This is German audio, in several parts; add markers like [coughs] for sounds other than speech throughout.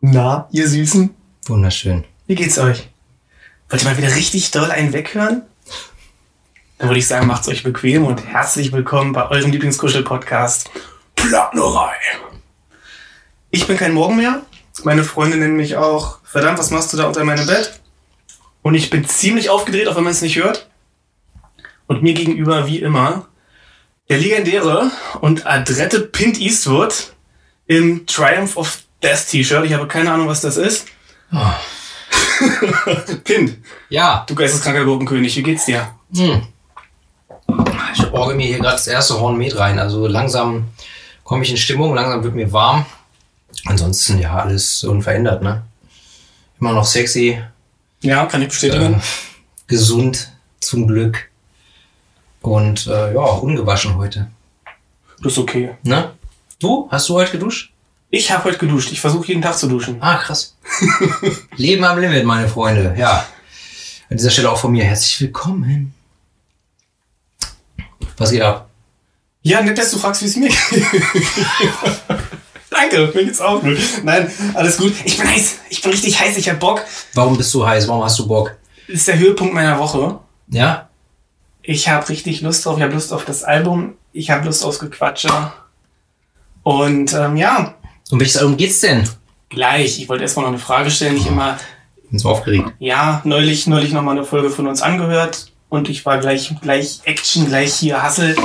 Na, ihr Süßen, Wunderschön. wie geht's euch? Wollt ihr mal wieder richtig doll einen weghören? Dann würde ich sagen, macht's euch bequem und herzlich willkommen bei eurem Lieblingskuschel-Podcast Plattnerei. Ich bin kein Morgen mehr. Meine Freunde nennen mich auch, verdammt, was machst du da unter meinem Bett? Und ich bin ziemlich aufgedreht, auch wenn man es nicht hört. Und mir gegenüber, wie immer, der legendäre und adrette Pint Eastwood im Triumph of Death T-Shirt. Ich habe keine Ahnung, was das ist. [laughs] Oh. Pint, Ja, du geisteskranker Gurkenkönig, wie geht's dir? hm. ich orge mir hier gerade das erste Horn Met rein. Also langsam komme ich in Stimmung, langsam wird mir warm. Ansonsten ja, alles unverändert, ne? Immer noch sexy, Ja, kann ich bestätigen. äh, gesund zum Glück. Und äh, ja, ungewaschen heute. Das ist okay. Ne? Du? Hast du heute geduscht? Ich habe heute geduscht. Ich versuche jeden Tag zu duschen. Ah, krass. [laughs] Leben am Limit, meine Freunde. Ja. An dieser Stelle auch von mir herzlich willkommen. Was geht ab? Ja, nett, dass du fragst, wie es mir geht. [laughs] Danke, mir geht's auch gut. Nein, alles gut. Ich bin heiß. Ich bin richtig heiß. Ich hab Bock. Warum bist du heiß? Warum hast du Bock? Das ist der Höhepunkt meiner Woche. Ja? Ich habe richtig Lust drauf. Ich habe Lust auf das Album. Ich habe Lust aufs Gequatsche. Und ähm, ja, Um welches Album geht's denn? gleich. Ich wollte erstmal noch eine Frage stellen. Ich immer, Bin so aufgeregt. ja, neulich, neulich noch mal eine Folge von uns angehört. Und ich war gleich, gleich Action, gleich hier Hassel.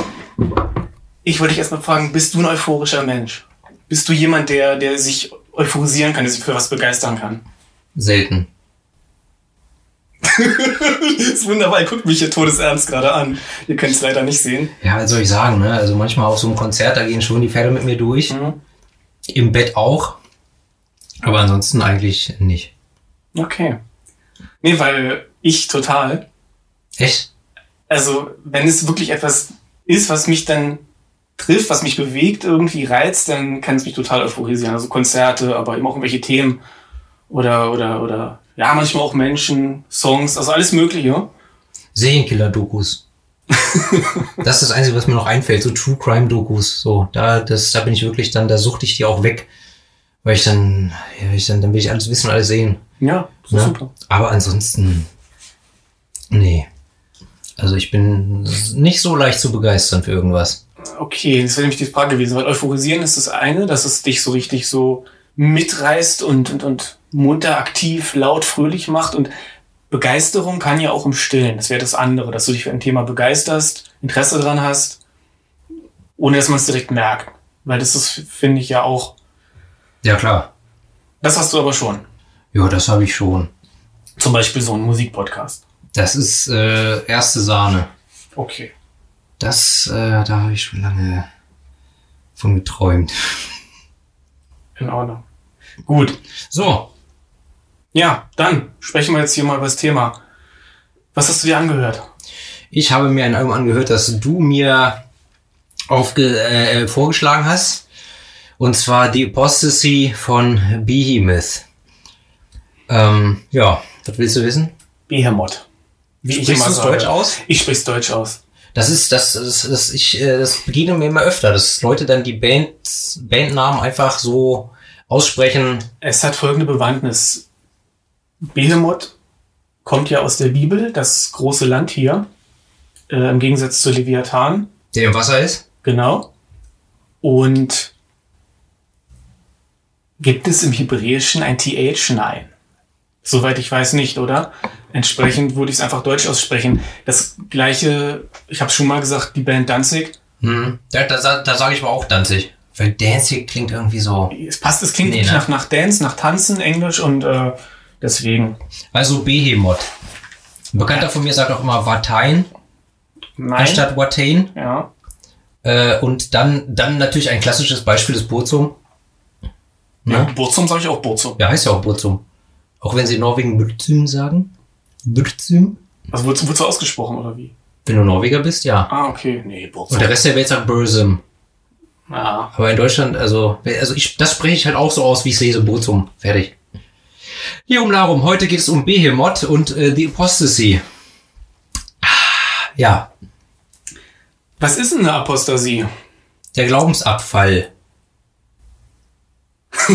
Ich wollte dich erstmal fragen, bist du ein euphorischer Mensch? Bist du jemand, der, der sich euphorisieren kann, der sich für was begeistern kann? Selten. das [laughs] ist wunderbar, ihr guckt mich hier todesernst gerade an. Ihr könnt es leider nicht sehen. Ja, was soll ich sagen, ne? Also manchmal auf so einem Konzert, da gehen schon die Pferde mit mir durch. Mhm. Im Bett auch. Aber ansonsten eigentlich nicht. Okay. Nee, weil ich total. Echt? Also, wenn es wirklich etwas ist, was mich dann trifft, was mich bewegt, irgendwie reizt, dann kann es mich total euphorisieren. Also Konzerte, aber eben auch irgendwelche Themen oder, oder, oder, ja, manchmal auch Menschen, Songs, also alles Mögliche. Serienkiller-Dokus. Das ist das Einzige, was mir noch einfällt. So True Crime-Dokus. So, da, das, da bin ich wirklich dann, da suchte ich die auch weg. Weil ich dann, ja, ich dann, dann will ich alles wissen, alles sehen. Ja, das ist Ja. super. Aber ansonsten, nee. Also ich bin nicht so leicht zu begeistern für irgendwas. Okay, das wäre nämlich die Frage gewesen, weil euphorisieren ist das eine, dass es dich so richtig so mitreißt und, und, und munter, aktiv, laut, fröhlich macht und Begeisterung kann ja auch im Stillen. Das wäre das andere, dass du dich für ein Thema begeisterst, Interesse dran hast, ohne dass man es direkt merkt. Weil das ist, finde ich, ja auch, Ja, klar. das hast du aber schon. Ja, das habe ich schon. Zum Beispiel so ein Musikpodcast. Das ist äh, erste Sahne. Okay. Das, äh, da habe ich schon lange von geträumt. In Ordnung. Gut. So, Ja, dann sprechen wir jetzt hier mal über das Thema. Was hast du dir angehört? ich habe mir ein Album angehört, das du mir aufge äh, vorgeschlagen hast. Und zwar die Apostasy von Behemoth. Ähm, ja, was willst du wissen? Behemoth. Wie Sprichst du es sage. Deutsch aus? Ich sprich's Deutsch aus. Das ist, das, das, das, ich, äh, das begegnet mir immer öfter, dass Leute dann die Band, Bandnamen einfach so aussprechen. Es hat folgende Bewandtnis. Behemoth kommt ja aus der Bibel, das große Land hier, äh, im Gegensatz zu Leviathan, Der im Wasser ist? genau. Und gibt es im Hebräischen ein TH? Nein. Soweit ich weiß nicht, oder? Entsprechend würde ich es einfach deutsch aussprechen. Das gleiche, ich habe schon mal gesagt, die Band Danzig. Hm. Da, da, da sage ich aber auch Danzig. Weil Danzig klingt irgendwie so. Es passt, es klingt Nee, ne? nach, nach Dance, nach Tanzen, Englisch und äh, deswegen. Also Behemoth. Ein Bekannter von mir sagt auch immer Watain Nein. anstatt Watain. Ja. Äh, und dann, dann natürlich ein klassisches Beispiel des Burzum. Ja, Ne? Burzum sage ich auch Burzum. Ja, heißt ja auch Burzum. Auch wenn sie in Norwegen Burzum sagen. Burzum. Also wird es ausgesprochen oder wie? Wenn du Norweger bist, ja. Ah, okay. Nee, Burzum. Und der Rest der Welt sagt Burzum. ja. Aber in Deutschland, also, also ich, das spreche ich halt auch so aus, wie ich es lese, Burzum. Fertig. Hier um darum, heute geht es um Behemoth und äh, die Apostasy. Ah, Ja, Was ist denn eine Apostasie? der Glaubensabfall. [laughs]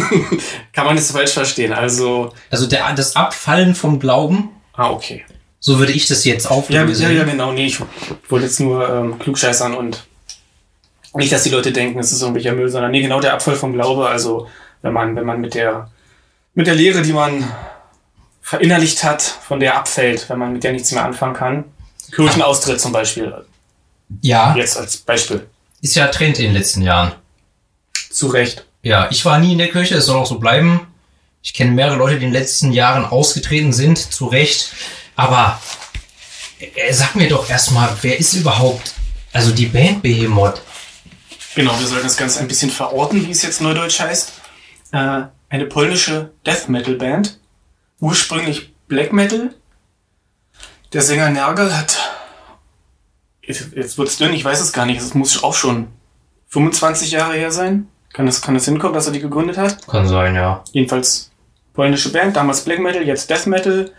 Kann man das falsch verstehen. Also, Also der, das Abfallen vom Glauben, ah, okay. so würde ich das jetzt Ja, auflösen. ja, ja, genau. Nee, ich wollte jetzt nur ähm, klugscheißern und nicht, dass die Leute denken, es ist irgendwelcher Müll, sondern nee, genau der Abfall vom Glaube. Also, wenn man, wenn man mit der, mit der Lehre, die man verinnerlicht hat, von der abfällt, wenn man mit der nichts mehr anfangen kann. Kirchenaustritt zum Beispiel. ja, Jetzt als Beispiel. ist ja Trend in den letzten Jahren. Zu Recht. Ja, ich war nie in der Kirche, es soll auch so bleiben. Ich kenne mehrere Leute, die in den letzten Jahren ausgetreten sind, zu Recht. Aber äh, sag mir doch erstmal, wer ist überhaupt, also die Band Behemoth? Genau, wir sollten das Ganze ein bisschen verorten, wie es jetzt neudeutsch heißt. Äh, eine polnische Death Metal Band. Ursprünglich Black Metal. Der Sänger Nergal hat. Jetzt, jetzt wird's dünn, ich weiß es gar nicht. Es muss auch schon 25 Jahre her sein. Kann das, kann das hinkommen, dass er die gegründet hat? Kann sein, ja. Jedenfalls polnische Band, damals Black Metal, jetzt Death Metal.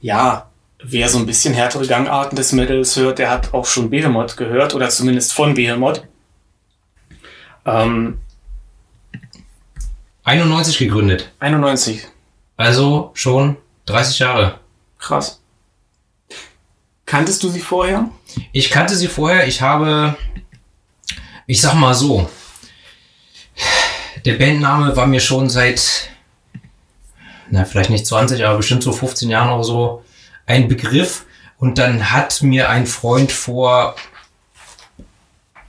Ja, wer so ein bisschen härtere Gangarten des Metals hört, der hat auch schon Behemoth gehört oder zumindest von Behemoth. Ähm, 91 gegründet. 91. Also schon 30 Jahre. Krass. Kanntest du sie vorher? Ich kannte sie vorher, ich habe, ich sag mal so, der Bandname war mir schon seit, na, vielleicht nicht 20, aber bestimmt so 15 Jahren oder so ein Begriff. Und dann hat mir ein Freund vor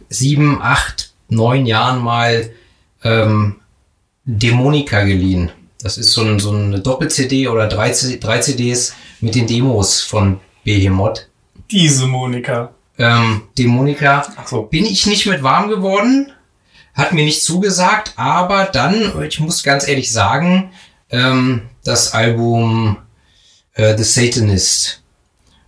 sieben, acht, neun Jahren mal ähm, Dämonica geliehen. Das ist so, ein, so eine Doppel-CD oder drei, drei CDs mit den Demos von Behemoth. Diese Monika. Ähm, Dämonica Ach so. bin ich nicht mit warm geworden, hat mir nicht zugesagt, aber dann, ich muss ganz ehrlich sagen, ähm, das Album äh, The Satanist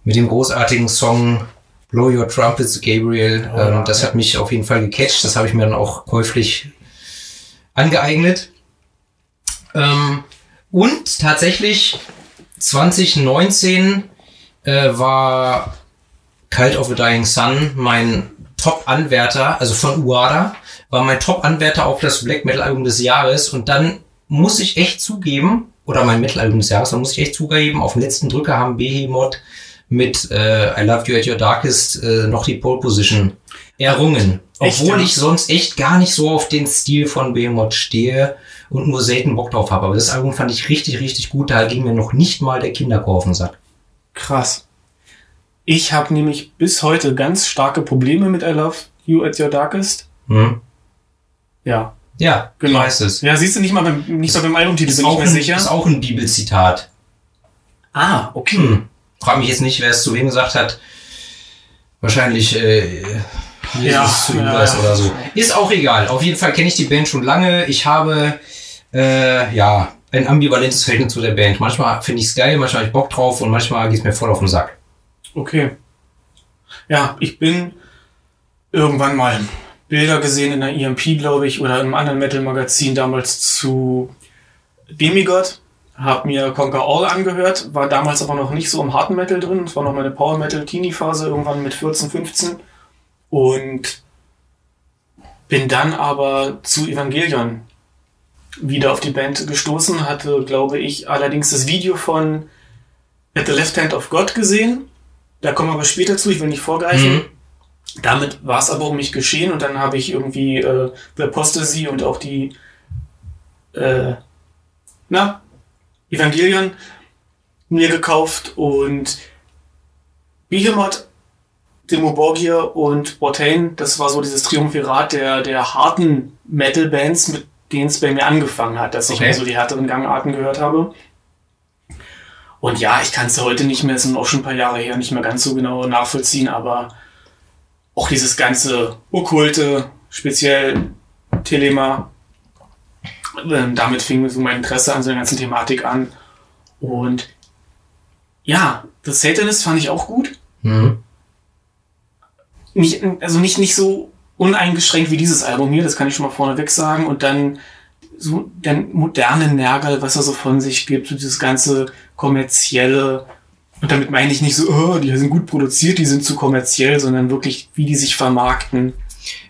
mit dem großartigen Song Blow Your Trumpets, Gabriel, Oh, ähm, das ja. hat mich auf jeden Fall gecatcht, das habe ich mir dann auch käuflich angeeignet. Ähm, und tatsächlich 2019 äh, war Cult of a Dying Sun mein Top-Anwärter, also von Uada, war mein Top-Anwärter auf das Black Metal-Album des Jahres und dann muss ich echt zugeben, oder mein Metal-Album des Jahres, da muss ich echt zugeben, auf den letzten Drücker haben Behemoth mit äh, I Love You at Your Darkest äh, noch die Pole Position errungen. Echt, Obwohl ja? ich sonst echt gar nicht so auf den Stil von Behemoth stehe und nur selten Bock drauf habe. Aber das Album fand ich richtig, richtig gut. Da ging mir noch nicht mal der Kinderchor auf den Sack. Krass. Ich habe nämlich bis heute ganz starke Probleme mit I Love You at Your Darkest. Hm? Ja. Ja, Genau. du weißt es. Ja, siehst du nicht mal beim, nicht mal beim Albumtitel, Ist bin ich auch, mir ein, sicher. ist auch ein Bibelzitat. Ah, okay. Hm. Frag mich jetzt nicht, wer es zu wem gesagt hat. Wahrscheinlich äh, Jesus Ja, Judas ja. oder so. Ist auch egal. Auf jeden Fall kenne ich die Band schon lange. Ich habe äh, ja ein ambivalentes Verhältnis zu der Band. Manchmal finde ich es geil, manchmal habe ich Bock drauf und manchmal geht es mir voll auf den Sack. Okay. Ja, ich bin irgendwann mal Bilder gesehen in der EMP, glaube ich, oder in einem anderen Metal-Magazin damals zu Demigod. Hab mir Conquer All angehört, war damals aber noch nicht so im harten Metal drin. Es war noch meine Power Metal Teenie Phase, irgendwann mit 14, 15. Und bin dann aber zu Evangelion wieder auf die Band gestoßen, hatte, glaube ich, allerdings das Video von At the Left Hand of God gesehen. Da kommen wir aber später zu, ich will nicht vorgreifen. Mhm. Damit war es aber um mich geschehen und dann habe ich irgendwie äh, The Apostasy und auch die äh, na, Evangelion mir gekauft und Behemoth, Demo Borgir und Botane, das war so dieses Triumvirat der, der harten Metal-Bands, mit denen es bei mir angefangen hat, dass ich Okay. mir so die härteren Gangarten gehört habe. Und ja, ich kann es heute nicht mehr, es sind auch schon ein paar Jahre her, nicht mehr ganz so genau nachvollziehen, aber auch dieses ganze Okkulte, speziell Telema, ähm, damit fing so mein Interesse an so der ganzen Thematik an. Und ja, The Satanist fand ich auch gut. Mhm. Nicht, also nicht, nicht so uneingeschränkt wie dieses Album hier, das kann ich schon mal vorneweg sagen. Und dann so der moderne Nergal, was er so von sich gibt, so dieses ganze kommerzielle. Und damit meine ich nicht so, oh, die sind gut produziert, die sind zu kommerziell, sondern wirklich, wie die sich vermarkten.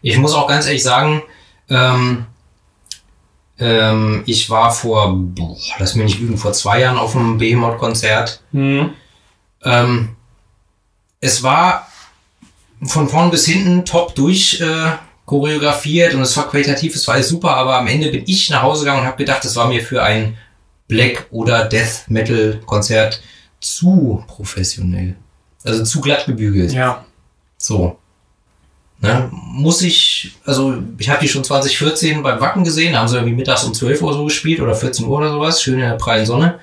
Ich muss auch ganz ehrlich sagen, ähm, Ähm, ich war vor, boah, lass mich nicht lügen, vor zwei Jahren auf einem Behemoth-Konzert. Hm. Ähm, es war von vorn bis hinten top durch äh, choreografiert und es war qualitativ, es war alles super, aber am Ende bin ich nach Hause gegangen und habe gedacht, das war mir für ein Black oder Death Metal Konzert zu professionell. Also zu glatt gebügelt. Ja. So. Ne? Muss ich, also ich habe die schon 2014 beim Wacken gesehen, da haben sie irgendwie mittags um 12 Uhr so gespielt oder 14 Uhr oder sowas, schön in der prallen Sonne.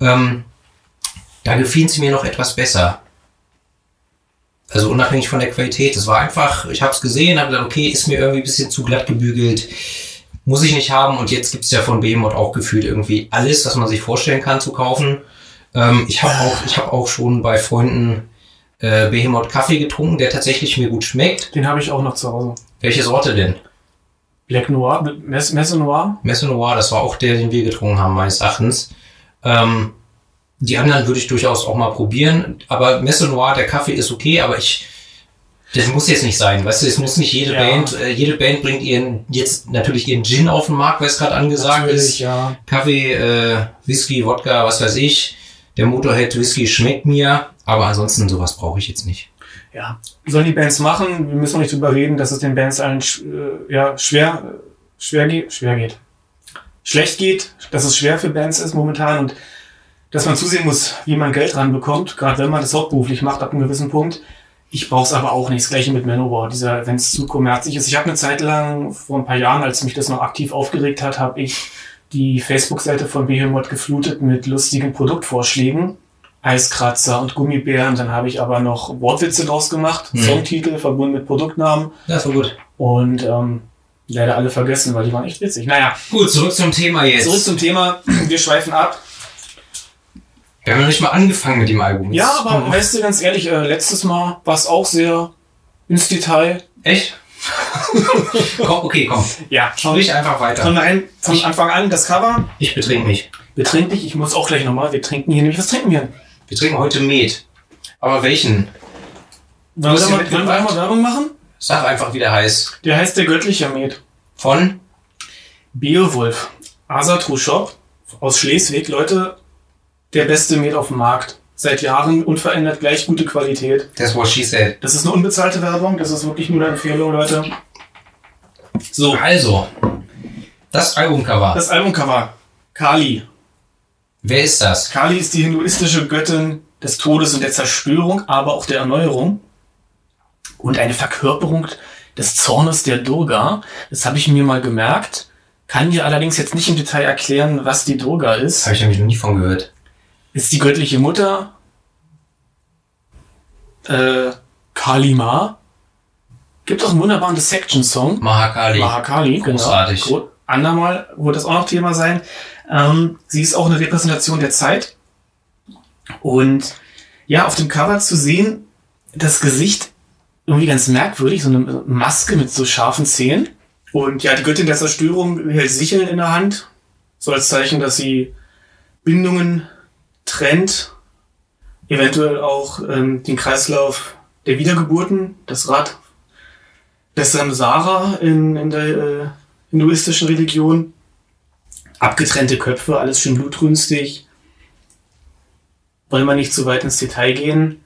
Ähm, da gefielen sie mir noch etwas besser. Also unabhängig von der Qualität. Es war einfach, ich habe es gesehen, habe gesagt, okay, ist mir irgendwie ein bisschen zu glatt gebügelt. Muss ich nicht haben. Und jetzt gibt's ja von Behemoth auch gefühlt irgendwie alles, was man sich vorstellen kann zu kaufen. Ähm, ich habe auch, ich habe auch schon bei Freunden äh, Behemoth Kaffee getrunken, der tatsächlich mir gut schmeckt. Den habe ich auch noch zu Hause. Welche Sorte denn? Black Noir, Mess, Messe Noir. Messe Noir, das war auch der, den wir getrunken haben, meines Erachtens. Ähm, die anderen würde ich durchaus auch mal probieren. Aber Messe Noir, der Kaffee ist okay, aber ich, das muss jetzt nicht sein. Weißt du, es muss nicht jede Ja. Band, äh, jede Band bringt ihren, jetzt natürlich ihren Gin auf den Markt, weil es gerade angesagt Natürlich, ist. ja. Kaffee, äh, Whisky, Wodka, was weiß ich. Der Motorhead Whisky schmeckt mir, aber ansonsten sowas brauche ich jetzt nicht. Ja. Sollen die Bands machen? Wir müssen auch nicht drüber reden, dass es den Bands allen sch äh, ja, schwer, schwer geht, schwer geht. Schlecht geht, dass es schwer für Bands ist momentan und dass man zusehen muss, wie man Geld ranbekommt, gerade wenn man das hauptberuflich macht, ab einem gewissen Punkt. Ich brauche es aber auch nicht. Das gleiche mit Manowar, dieser, wenn es zu kommerzig ist. Ich habe eine Zeit lang, vor ein paar Jahren, als mich das noch aktiv aufgeregt hat, habe ich die Facebook-Seite von Behemoth geflutet mit lustigen Produktvorschlägen. Eiskratzer und Gummibären. Dann habe ich aber noch Wortwitze draus gemacht, Mhm. Songtitel verbunden mit Produktnamen Das war gut. und ähm, leider alle vergessen, weil die waren echt witzig. Naja, Gut, zurück zum Thema jetzt. zurück zum Thema. Wir schweifen ab. Wir haben noch nicht mal angefangen mit dem Album. Ja, aber weißt du, ganz ehrlich, äh, letztes Mal war es auch sehr ins Detail. Echt? [laughs] komm, okay, komm. Ja, Sprich einfach weiter. Von, rein, von Anfang an das Cover. Ich betrink mich. Betrink dich, ich muss auch gleich nochmal. Wir trinken hier nämlich. Was trinken wir? Wir trinken heute Met. Aber welchen? Wollen wir, mal Werbung machen? Sag einfach, wie der heißt. Der heißt der göttliche Met. Von? Beowulf. Asatru Shop aus Schleswig. Leute, der beste Met auf dem Markt. Seit Jahren unverändert gleich gute Qualität. That's what she said. Das ist eine unbezahlte Werbung. Das ist wirklich nur eine Empfehlung, Leute. So, Also, das Albumcover. das Albumcover. Kali. Wer ist das? Kali ist die hinduistische Göttin des Todes und der Zerstörung, aber auch der Erneuerung. Und eine Verkörperung des Zornes der Durga. Das habe ich mir mal gemerkt. Kann dir allerdings jetzt nicht im Detail erklären, was die Durga ist. Habe ich nämlich noch nie von gehört. Ist die göttliche Mutter. Äh, Kali Ma. Gibt auch einen wunderbaren Dissection-Song. Mahakali. Mahakali, Großartig. genau. Andermal wird das auch noch Thema sein. Ähm, sie ist auch eine Repräsentation der Zeit. Und ja, auf dem Cover zu sehen, das Gesicht irgendwie ganz merkwürdig, so eine Maske mit so scharfen Zähnen. Und ja, die Göttin der Zerstörung hält Sicheln in der Hand. So als Zeichen, dass sie Bindungen trennt. Eventuell auch ähm, den Kreislauf der Wiedergeburten, das Rad des Samsara in, in der äh, hinduistischen Religion. Abgetrennte Köpfe, alles schön blutrünstig. Wollen wir nicht zu weit ins Detail gehen.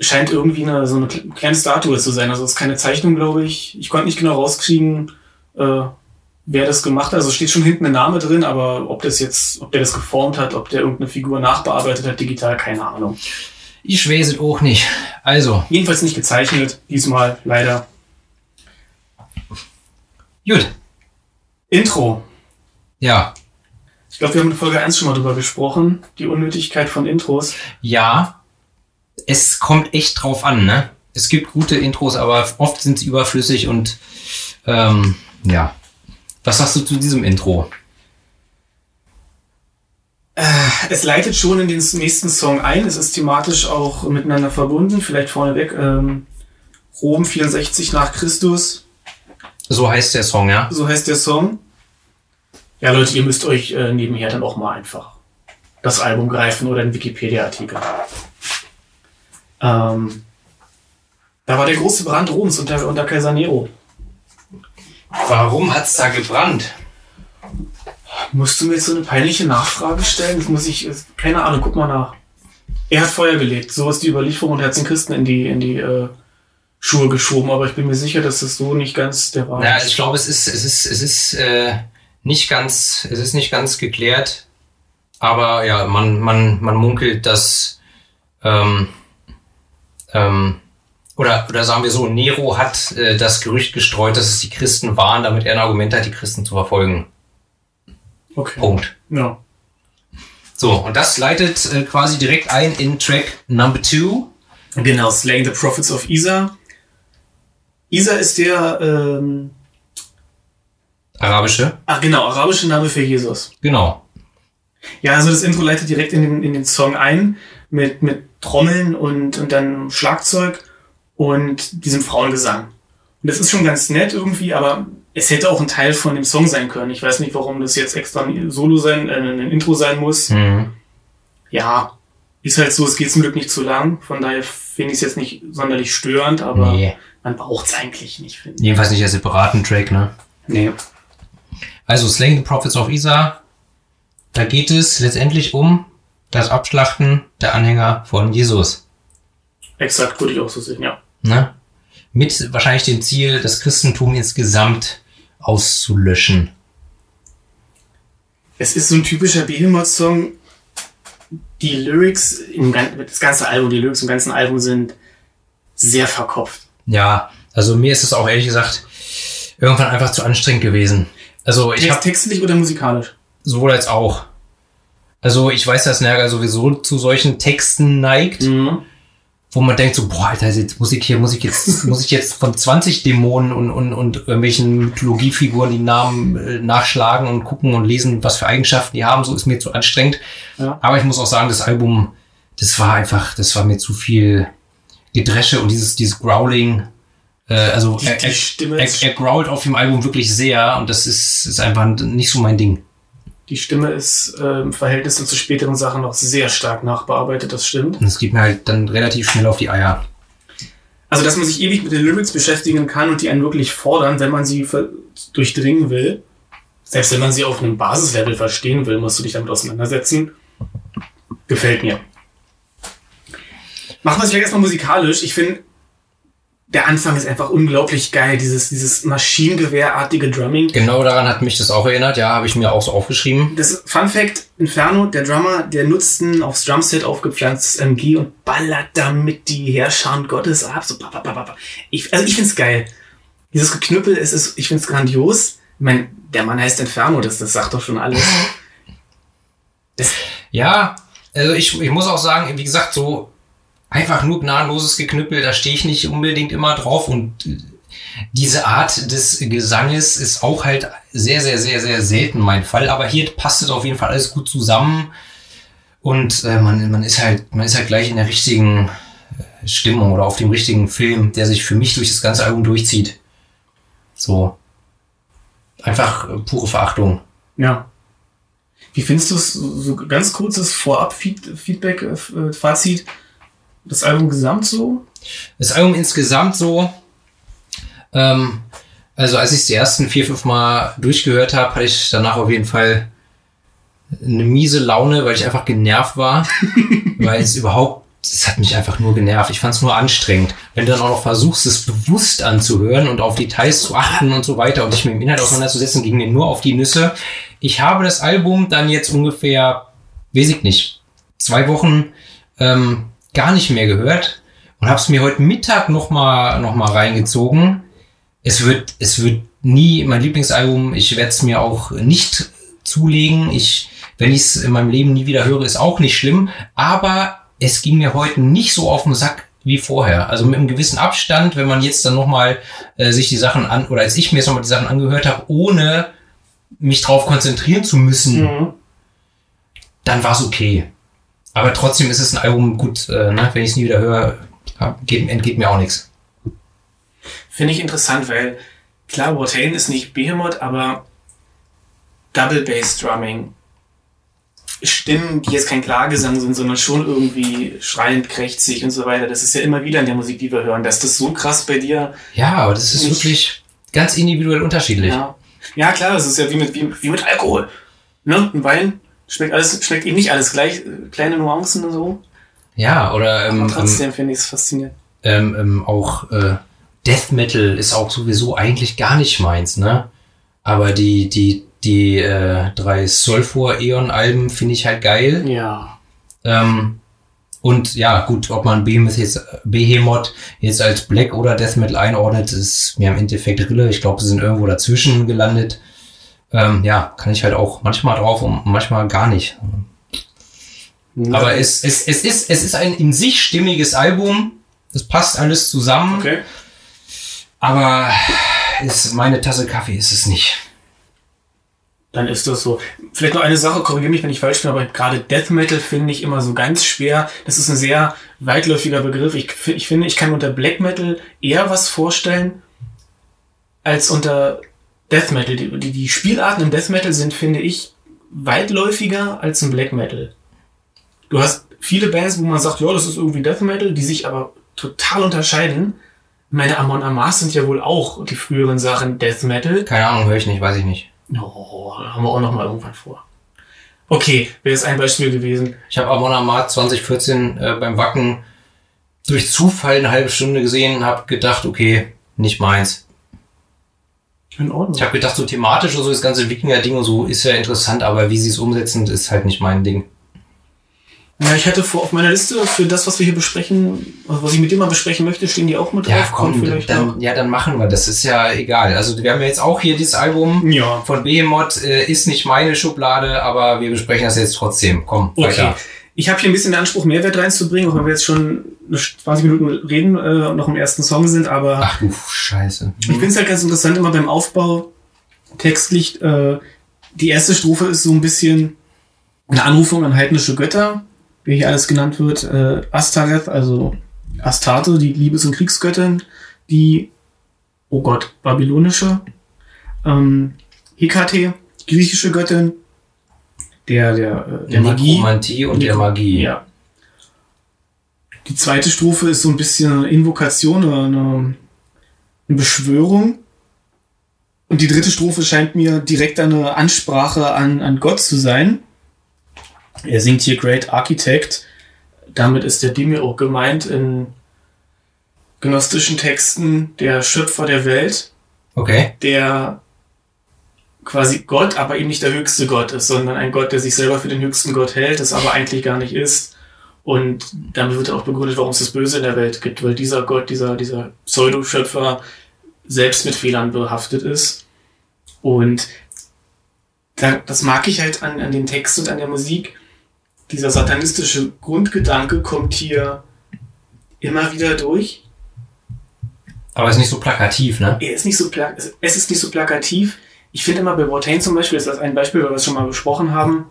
Scheint irgendwie eine, so eine kle- kleine Statue zu sein. Also es ist keine Zeichnung, glaube ich. Ich konnte nicht genau rauskriegen, äh, wer das gemacht hat. Also steht schon hinten ein Name drin, aber ob das jetzt, ob der das geformt hat, ob der irgendeine Figur nachbearbeitet hat, digital, keine Ahnung. Ich weiß es auch nicht. Also, Jedenfalls nicht gezeichnet, diesmal leider. gut. Intro. Ja. Ich glaube, wir haben in Folge 1 schon mal drüber gesprochen. Die Unnötigkeit von Intros. Ja. Es kommt echt drauf an, ne? Es gibt gute Intros, aber oft sind sie überflüssig und ähm, ja. Was sagst du zu diesem Intro? Es leitet schon in den nächsten Song ein. Es ist thematisch auch miteinander verbunden. Vielleicht vorneweg. Ähm, Rom 64 nach Christus. So heißt der Song, ja? So heißt der Song. Ja, Leute, ihr müsst euch äh, nebenher dann auch mal einfach das Album greifen oder den Wikipedia-Artikel. Ähm, da war der große Brand Roms unter, unter Kaiser Nero. Warum hat's da gebrannt? Musst du mir jetzt so eine peinliche Nachfrage stellen? Das muss ich, keine Ahnung, guck mal nach. Er hat Feuer gelegt, so ist die Überlieferung und er hat den Christen in die, in die äh, Schuhe geschoben, aber ich bin mir sicher, dass das so nicht ganz der Wahrheit Ja, ich glaube, es ist, es ist, es ist äh, nicht ganz, es ist nicht ganz geklärt. Aber ja, man, man, man munkelt, dass ähm, ähm, oder, oder sagen wir so, Nero hat äh, das Gerücht gestreut, dass es die Christen waren, damit er ein Argument hat, die Christen zu verfolgen. Okay. Punkt. Ja. So, und das leitet äh, quasi direkt ein in Track Number Two. Genau, Slaying the Prophets of Isa. Isa ist der, ähm, Arabische. ach genau, arabische Name für Jesus. Genau. Ja, also das Intro leitet direkt in den, in den Song ein mit, mit Trommeln und, und dann Schlagzeug und diesem Frauengesang. Und das ist schon ganz nett irgendwie, aber es hätte auch ein Teil von dem Song sein können. Ich weiß nicht, warum das jetzt extra ein Solo sein, äh, ein Intro sein muss. Mhm. Ja, ist halt so, es geht zum Glück nicht zu lang. Von daher finde ich es jetzt nicht sonderlich störend, aber Nee. man braucht es eigentlich nicht, finde ich. Jedenfalls nicht als separaten Track, ne? Nee. Also Slaying the Prophets of Isa, da geht es letztendlich um das Abschlachten der Anhänger von Jesus. Exakt, würde ich auch so sehen, ja. Ne? Mit wahrscheinlich dem Ziel, das Christentum insgesamt auszulöschen. Es ist so ein typischer Behemoth-Song. Die Lyrics, im, das ganze Album, die Lyrics im ganzen Album sind sehr verkopft. Ja, also mir ist es auch ehrlich gesagt irgendwann einfach zu anstrengend gewesen. Also ich habe textlich oder musikalisch? sowohl als auch. Also ich weiß, dass Nergal sowieso zu solchen Texten neigt. Mhm. Wo man denkt so, boah, Alter, jetzt muss ich hier, muss ich jetzt, [laughs] muss ich jetzt von 20 Dämonen und, und, und irgendwelchen Mythologiefiguren die Namen äh, nachschlagen und gucken und lesen, was für Eigenschaften die haben, so ist mir zu anstrengend. Ja. Aber ich muss auch sagen, das Album, das war einfach, das war mir zu viel Gedresche und dieses, dieses Growling, äh, also Die, er, die er, er, ist, er growlt auf dem Album wirklich sehr und das ist, ist einfach nicht so mein Ding. Die Stimme ist äh, im Verhältnis zu späteren Sachen noch sehr stark nachbearbeitet, das stimmt. Und es geht mir halt dann relativ schnell auf die Eier. Also, dass man sich ewig mit den Lyrics beschäftigen kann und die einen wirklich fordern, wenn man sie durchdringen will. Selbst wenn man sie auf einem Basislevel verstehen will, musst du dich damit auseinandersetzen. Gefällt mir. Machen wir es vielleicht erstmal musikalisch. Ich finde, der Anfang ist einfach unglaublich geil. Dieses, dieses Maschinengewehrartige Drumming. Genau daran hat mich das auch erinnert, ja, habe ich mir auch so aufgeschrieben. Das Fun Fact, Inferno, der Drummer, der nutzt ein aufs Drumset aufgepflanztes MG und ballert damit die Herrscher Gottes ab. So. Ich, also ich find's geil. Dieses Geknüppel, es ist, ich find's grandios. Ich mein, der Mann heißt Inferno, das, das sagt doch schon alles. [laughs] Das, Ja, also ich, ich muss auch sagen, wie gesagt, so einfach nur gnadenloses Geknüppel, da stehe ich nicht unbedingt immer drauf und diese Art des Gesanges ist auch halt sehr, sehr, sehr, sehr selten mein Fall, aber hier passt es auf jeden Fall alles gut zusammen und äh, man, man ist halt, man ist halt gleich in der richtigen äh, Stimmung oder auf dem richtigen Film, der sich für mich durch das ganze Album durchzieht. So. Einfach äh, pure Verachtung. ja. Wie findest du es, so so ganz kurzes Vorab-Feedback, äh, Fazit, das Album gesamt so? Das Album insgesamt so, ähm, also als ich es die ersten vier, fünf Mal durchgehört habe, hatte ich danach auf jeden Fall eine miese Laune, weil ich einfach genervt war, [laughs] weil es überhaupt, es hat mich einfach nur genervt. Ich fand es nur anstrengend. Wenn du dann auch noch versuchst, es bewusst anzuhören und auf Details zu achten und so weiter und dich mit dem Inhalt auseinanderzusetzen, ging mir nur auf die Nüsse. Ich habe das Album dann jetzt ungefähr, weiß ich nicht, zwei Wochen ähm, gar nicht mehr gehört und habe es mir heute Mittag noch mal noch mal reingezogen. Es wird es wird nie mein Lieblingsalbum. Ich werde es mir auch nicht zulegen. Ich wenn ich es in meinem Leben nie wieder höre, ist auch nicht schlimm. Aber es ging mir heute nicht so auf den Sack wie vorher. Also mit einem gewissen Abstand, wenn man jetzt dann noch mal äh, sich die Sachen an oder als ich mir jetzt noch mal die Sachen angehört habe, ohne mich drauf konzentrieren zu müssen, Mhm. dann war es okay. Aber trotzdem ist es ein Album gut, äh, ne? wenn ich es nie wieder höre, entgeht mir auch nichts. Finde ich interessant, weil klar, Watain ist nicht Behemoth, aber Double Bass Drumming, Stimmen, die jetzt kein Klagesang sind, sondern schon irgendwie schreiend, krächzig und so weiter. Das ist ja immer wieder in der Musik, die wir hören, dass das so krass bei dir. Ja, aber das ist wirklich ganz individuell unterschiedlich. Ja, ja klar, das ist ja wie mit, wie, wie mit Alkohol. Ne? Ein Wein schmeckt alles, schmeckt eben nicht alles gleich, äh, kleine Nuancen und so. Ja, oder ähm, Aber ähm, trotzdem finde ich es faszinierend. ähm, ähm, auch äh, Death Metal ist auch sowieso eigentlich gar nicht meins, ne? Aber die, die, die äh, drei Sulfur-Eon-Alben finde ich halt geil. Ja. Ähm, und ja, gut, ob man Behemoth jetzt, Behemoth jetzt als Black oder Death Metal einordnet, ist mir im Endeffekt Rille. Ich glaube, sie sind irgendwo dazwischen gelandet. Ähm, ja, kann ich halt auch manchmal drauf und manchmal gar nicht. Aber es, es, es, ist, es ist ein in sich stimmiges Album. Es passt alles zusammen. Okay. Aber ist meine Tasse Kaffee ist es nicht. Dann ist das so. Vielleicht noch eine Sache, korrigiere mich, wenn ich falsch bin, aber gerade Death Metal finde ich immer so ganz schwer. Das ist ein sehr weitläufiger Begriff. Ich, ich finde, ich kann unter Black Metal eher was vorstellen als unter Death Metal. Die, die, die Spielarten im Death Metal sind, finde ich, weitläufiger als im Black Metal. Du hast viele Bands, wo man sagt, ja, das ist irgendwie Death Metal, die sich aber total unterscheiden. Meine Amon Amas sind ja wohl auch die früheren Sachen Death Metal. Keine Ahnung, höre ich nicht, weiß ich nicht. Oh, haben wir auch noch mal irgendwann vor. Okay, wäre jetzt ein Beispiel gewesen. Ich habe Amon Amarth 2014 äh, beim Wacken durch Zufall eine halbe Stunde gesehen, habe gedacht, okay, nicht meins. In Ordnung. Ich habe gedacht, so thematisch und so das ganze Wikinger-Ding und so ist ja interessant, aber wie sie es umsetzen, ist halt nicht mein Ding. Ja, ich hatte vor auf meiner Liste für das, was wir hier besprechen, also was ich mit dir mal besprechen möchte, stehen die auch mit Ja, drauf. Kommt komm, vielleicht dann, ja, dann machen wir. Das ist ja egal. Also wir haben ja jetzt auch hier dieses Album Ja. von Behemoth, äh, ist nicht meine Schublade, aber wir besprechen das jetzt trotzdem. Komm, Okay. weiter. Ich habe hier ein bisschen den Anspruch, Mehrwert reinzubringen, auch wenn wir jetzt schon 20 Minuten reden äh, und noch im ersten Song sind, aber Ach du Scheiße. ich finde es halt ganz interessant immer beim Aufbau textlich. Äh, die erste Strophe ist so ein bisschen eine Anrufung an heidnische Götter, wie hier alles genannt wird. Äh, Astareth, also Astarte, die Liebes- und Kriegsgöttin, die, oh Gott, babylonische, ähm, Hekate, griechische Göttin, der, der, äh, der Magie. Nekromantie und der Magie. Ja. Die zweite Strophe ist so ein bisschen eine Invokation, eine, eine Beschwörung. Und die dritte Strophe scheint mir direkt eine Ansprache an, an Gott zu sein. Er singt hier Great Architect. Damit ist der Demiurg gemeint in gnostischen Texten der Schöpfer der Welt, Okay. der quasi Gott, aber eben nicht der höchste Gott ist, sondern ein Gott, der sich selber für den höchsten Gott hält, es aber eigentlich gar nicht ist. Und damit wird auch begründet, warum es das Böse in der Welt gibt, weil dieser Gott, dieser, dieser Pseudo-Schöpfer selbst mit Fehlern behaftet ist. Und da, das mag ich halt an, an den Text und an der Musik. Dieser satanistische Grundgedanke kommt hier immer wieder durch. Aber ist nicht so plakativ, ne? Er ist nicht so pla es ist nicht so plakativ. Ich finde immer bei Watain zum Beispiel, das ist ein Beispiel, weil wir es schon mal besprochen haben.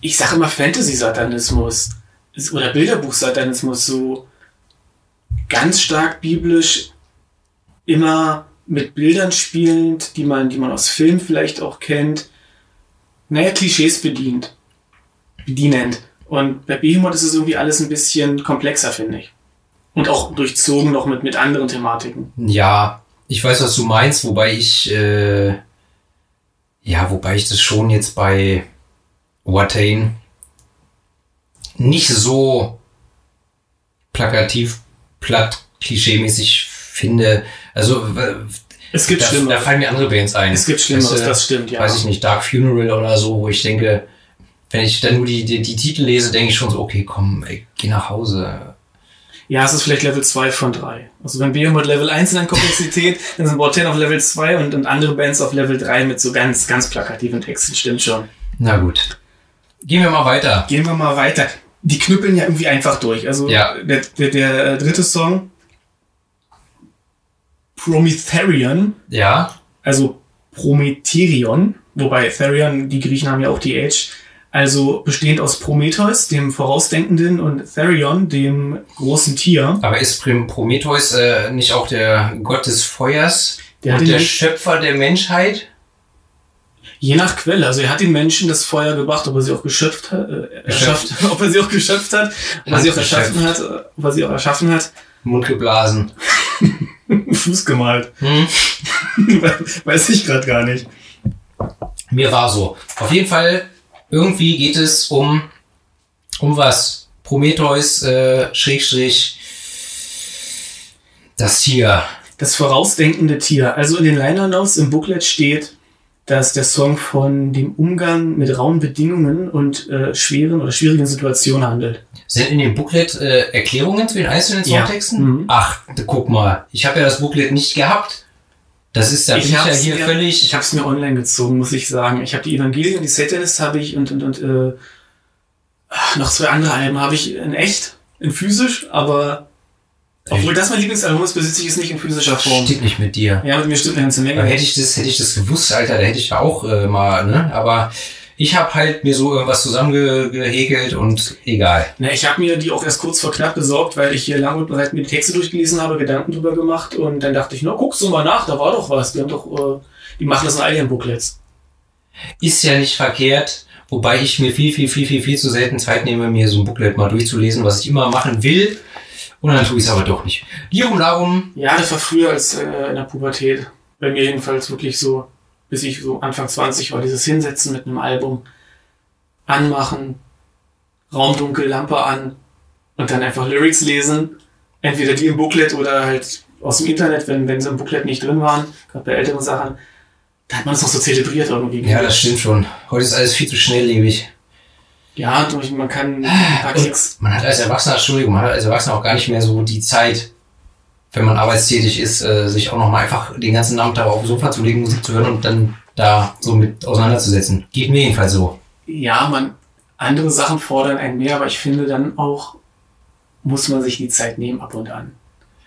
Ich sage immer Fantasy-Satanismus oder Bilderbuch-Satanismus so ganz stark biblisch immer mit Bildern spielend, die man, die man aus Filmen vielleicht auch kennt. Naja, Klischees bedient. Bedienend. Und bei Behemoth ist es irgendwie alles ein bisschen komplexer, finde ich. Und auch durchzogen noch mit, mit anderen Thematiken. Ja, ich weiß, was du meinst, wobei ich, äh, ja, wobei ich das schon jetzt bei Watain nicht so plakativ, platt, klischeemäßig finde. Also, Es gibt da, da fallen mir andere Bands ein. Es gibt Schlimmeres, Weißt du, das stimmt, ja. Weiß ich nicht, Dark Funeral oder so, wo ich denke, wenn ich dann nur die, die, die Titel lese, denke ich schon so, okay, komm, ey, geh nach Hause. Ja, es ist vielleicht Level 2 von 3. Also wenn Behemoth Level 1 in der Komplexität, [laughs] dann sind Watain auf Level 2 und, und andere Bands auf Level 3 mit so ganz, ganz plakativen Texten, stimmt schon. Na gut. Gehen wir mal weiter. Gehen wir mal weiter. Die knüppeln ja irgendwie einfach durch. Also Ja. der, der, der äh, dritte Song, Prometherion, Ja, also Prometherion, wobei Therion, die Griechen haben ja auch die Age, also bestehend aus Prometheus, dem Vorausdenkenden, und Therion, dem großen Tier. aber ist Prometheus äh, nicht auch der Gott des Feuers Der und der Mensch- Schöpfer der Menschheit? Je nach Quelle, also er hat den Menschen das Feuer gebracht, ob er sie auch geschöpft hat, äh, erschafft, ob er sie auch geschöpft hat, ob er sie auch erschaffen hat, äh, ob er sie auch erschaffen hat, Mund geblasen. [laughs] Fuß gemalt. Hm? [laughs] Weiß ich gerade gar nicht. Mir war so. Auf jeden Fall, irgendwie geht es um, um was? Prometheus, äh, Schrägstrich, das Tier. Das vorausdenkende Tier. Also in den Liner Notes im Booklet steht, dass der Song von dem Umgang mit rauen Bedingungen und äh, schweren oder schwierigen Situationen handelt. Sind in dem Booklet äh, Erklärungen zu den einzelnen Ja. Songtexten? Mhm. Ach, guck mal. Ich habe ja das Booklet nicht gehabt. Das ist, da bin ich ja hier mir, völlig... Ich habe es mir online gezogen, muss ich sagen. Ich habe die Evangelien, die Satanist habe ich und und und äh, noch zwei andere Alben habe ich in echt, in physisch, aber obwohl das mein Lieblingsalbum ist, besitze ich es nicht in physischer Form. Stimmt nicht mit dir. Ja, mit mir stimmt eine ganze Menge. Aber hätte ich das, hätte ich das gewusst, Alter, da hätte ich ja auch äh, mal, ne? Aber ich habe halt mir so irgendwas zusammengehäkelt und egal. Na, ich habe mir die auch erst kurz vor knapp besorgt, weil ich hier lang und breit mir die Texte durchgelesen habe, Gedanken drüber gemacht und dann dachte ich, na, guckst du mal nach, da war doch was. Die haben doch, äh, die machen das in all ihren Booklets. Ist ja nicht verkehrt, wobei ich mir viel, viel, viel, viel, viel zu selten Zeit nehme, mir so ein Booklet mal durchzulesen, was ich immer machen will. Und dann tue ich es aber doch nicht. Hierum darum, Ja, das war früher als äh, in der Pubertät. Bei mir jedenfalls wirklich so, bis ich so Anfang 20 war, dieses Hinsetzen mit einem Album, anmachen, Raumdunkel, Lampe an und dann einfach Lyrics lesen. Entweder die im Booklet oder halt aus dem Internet, wenn, wenn sie im Booklet nicht drin waren, gerade bei älteren Sachen. Da hat man es noch so zelebriert irgendwie. ja, das stimmt schon. Heute ist alles viel zu schnelllebig. Ja, man kann ein paar Klicks. Man hat als Erwachsener, Entschuldigung, man hat als Erwachsener auch gar nicht mehr so die Zeit, wenn man arbeitstätig ist, äh, sich auch noch mal einfach den ganzen Abend da auf dem Sofa zu legen, Musik zu hören und dann da so mit auseinanderzusetzen. Geht mir jedenfalls so. Ja, man, andere Sachen fordern einen mehr, aber ich finde dann auch, muss man sich die Zeit nehmen ab und an.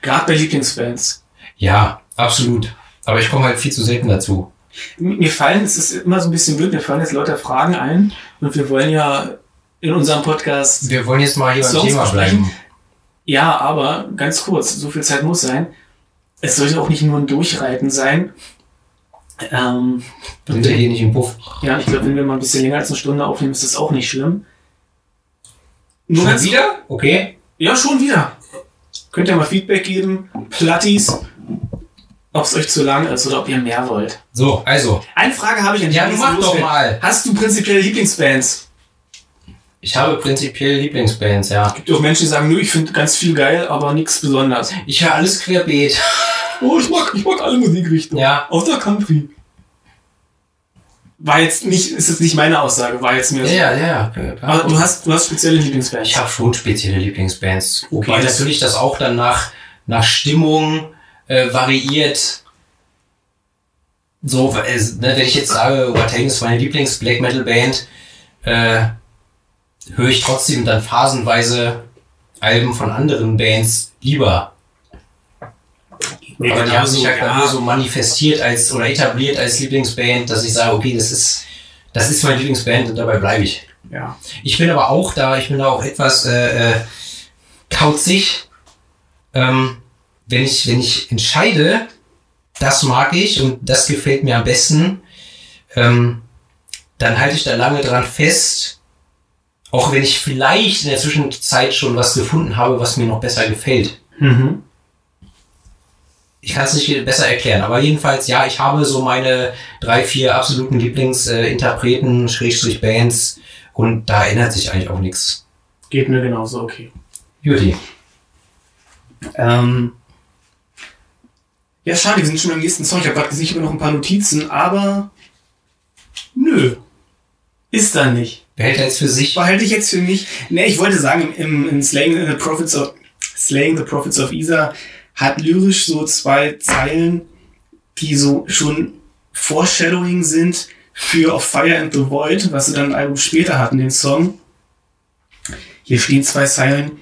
Gerade bei Lieblingsbands. Ja, absolut. Aber ich komme halt viel zu selten dazu. Mir fallen, es ist immer so ein bisschen blöd, mir fallen jetzt lauter Fragen ein und wir wollen ja in unserem Podcast, Wir wollen jetzt mal hier beim Songs Thema bleiben. Ja, aber ganz kurz, so viel Zeit muss sein. Es sollte auch nicht nur ein Durchreiten sein. Ähm, Sind wir hier nicht im Puff. ja, ich glaube, wenn wir mal ein bisschen länger als eine Stunde aufnehmen, ist das auch nicht schlimm. Nur Schon wieder? Okay. Ja, schon wieder. Könnt ihr mal Feedback geben, Plattis, ob es euch zu lang ist oder ob ihr mehr wollt. So, also. Eine Frage habe ich an dich. Ja, mach doch mal. Hast du prinzipiell Lieblingsbands? Ich habe prinzipiell Lieblingsbands, ja. Gibt auch Menschen, die sagen, nö, ich finde ganz viel geil, aber nichts besonders. Ich höre alles querbeet. Oh, ich mag, ich mag alle Musikrichtungen. Ja. Außer Country. War jetzt nicht, ist jetzt nicht meine Aussage, war jetzt mir so. Ja, ja, ja. Aber du hast, du hast spezielle Lieblingsbands. Ich habe schon spezielle Lieblingsbands. Wobei Okay, das- natürlich das auch dann nach, nach Stimmung äh, variiert. So, äh, ne, wenn ich jetzt sage, Watain ist meine Lieblings-Black Metal Band, äh, höre ich trotzdem dann phasenweise Alben von anderen Bands lieber. Nee, Aber die haben sich halt bei ja. mir so manifestiert als oder etabliert als Lieblingsband, dass ich sage, okay, das ist, das ist meine Lieblingsband und dabei bleibe ich. Ja. Ich bin aber auch da, ich bin da auch etwas äh, äh, kauzig. Ähm, wenn ich, wenn ich entscheide, das mag ich und das gefällt mir am besten, ähm, dann halte ich da lange dran fest, auch wenn ich vielleicht in der Zwischenzeit schon was gefunden habe, was mir noch besser gefällt. Mhm. Ich kann es nicht besser erklären, aber jedenfalls, ja, ich habe so meine drei, vier absoluten Lieblingsinterpreten, äh, Interpreten, Schrägstrich Bands und da ändert sich eigentlich auch nichts. Geht mir genauso, okay. Juti. Ähm, ja, schade, wir sind schon beim nächsten Song. Ich habe gerade gesehen, ich habe noch ein paar Notizen, aber nö. Ist da nicht. Behält er jetzt für sich. Behalte ich jetzt für mich. Ne, ich wollte sagen, im, in Slaying the Prophets of Slaying the Prophets of Isa hat lyrisch so zwei Zeilen, die so schon Foreshadowing sind für Of Fire and the Void, was sie dann ein Album später hatten, den Song. Hier stehen zwei Zeilen,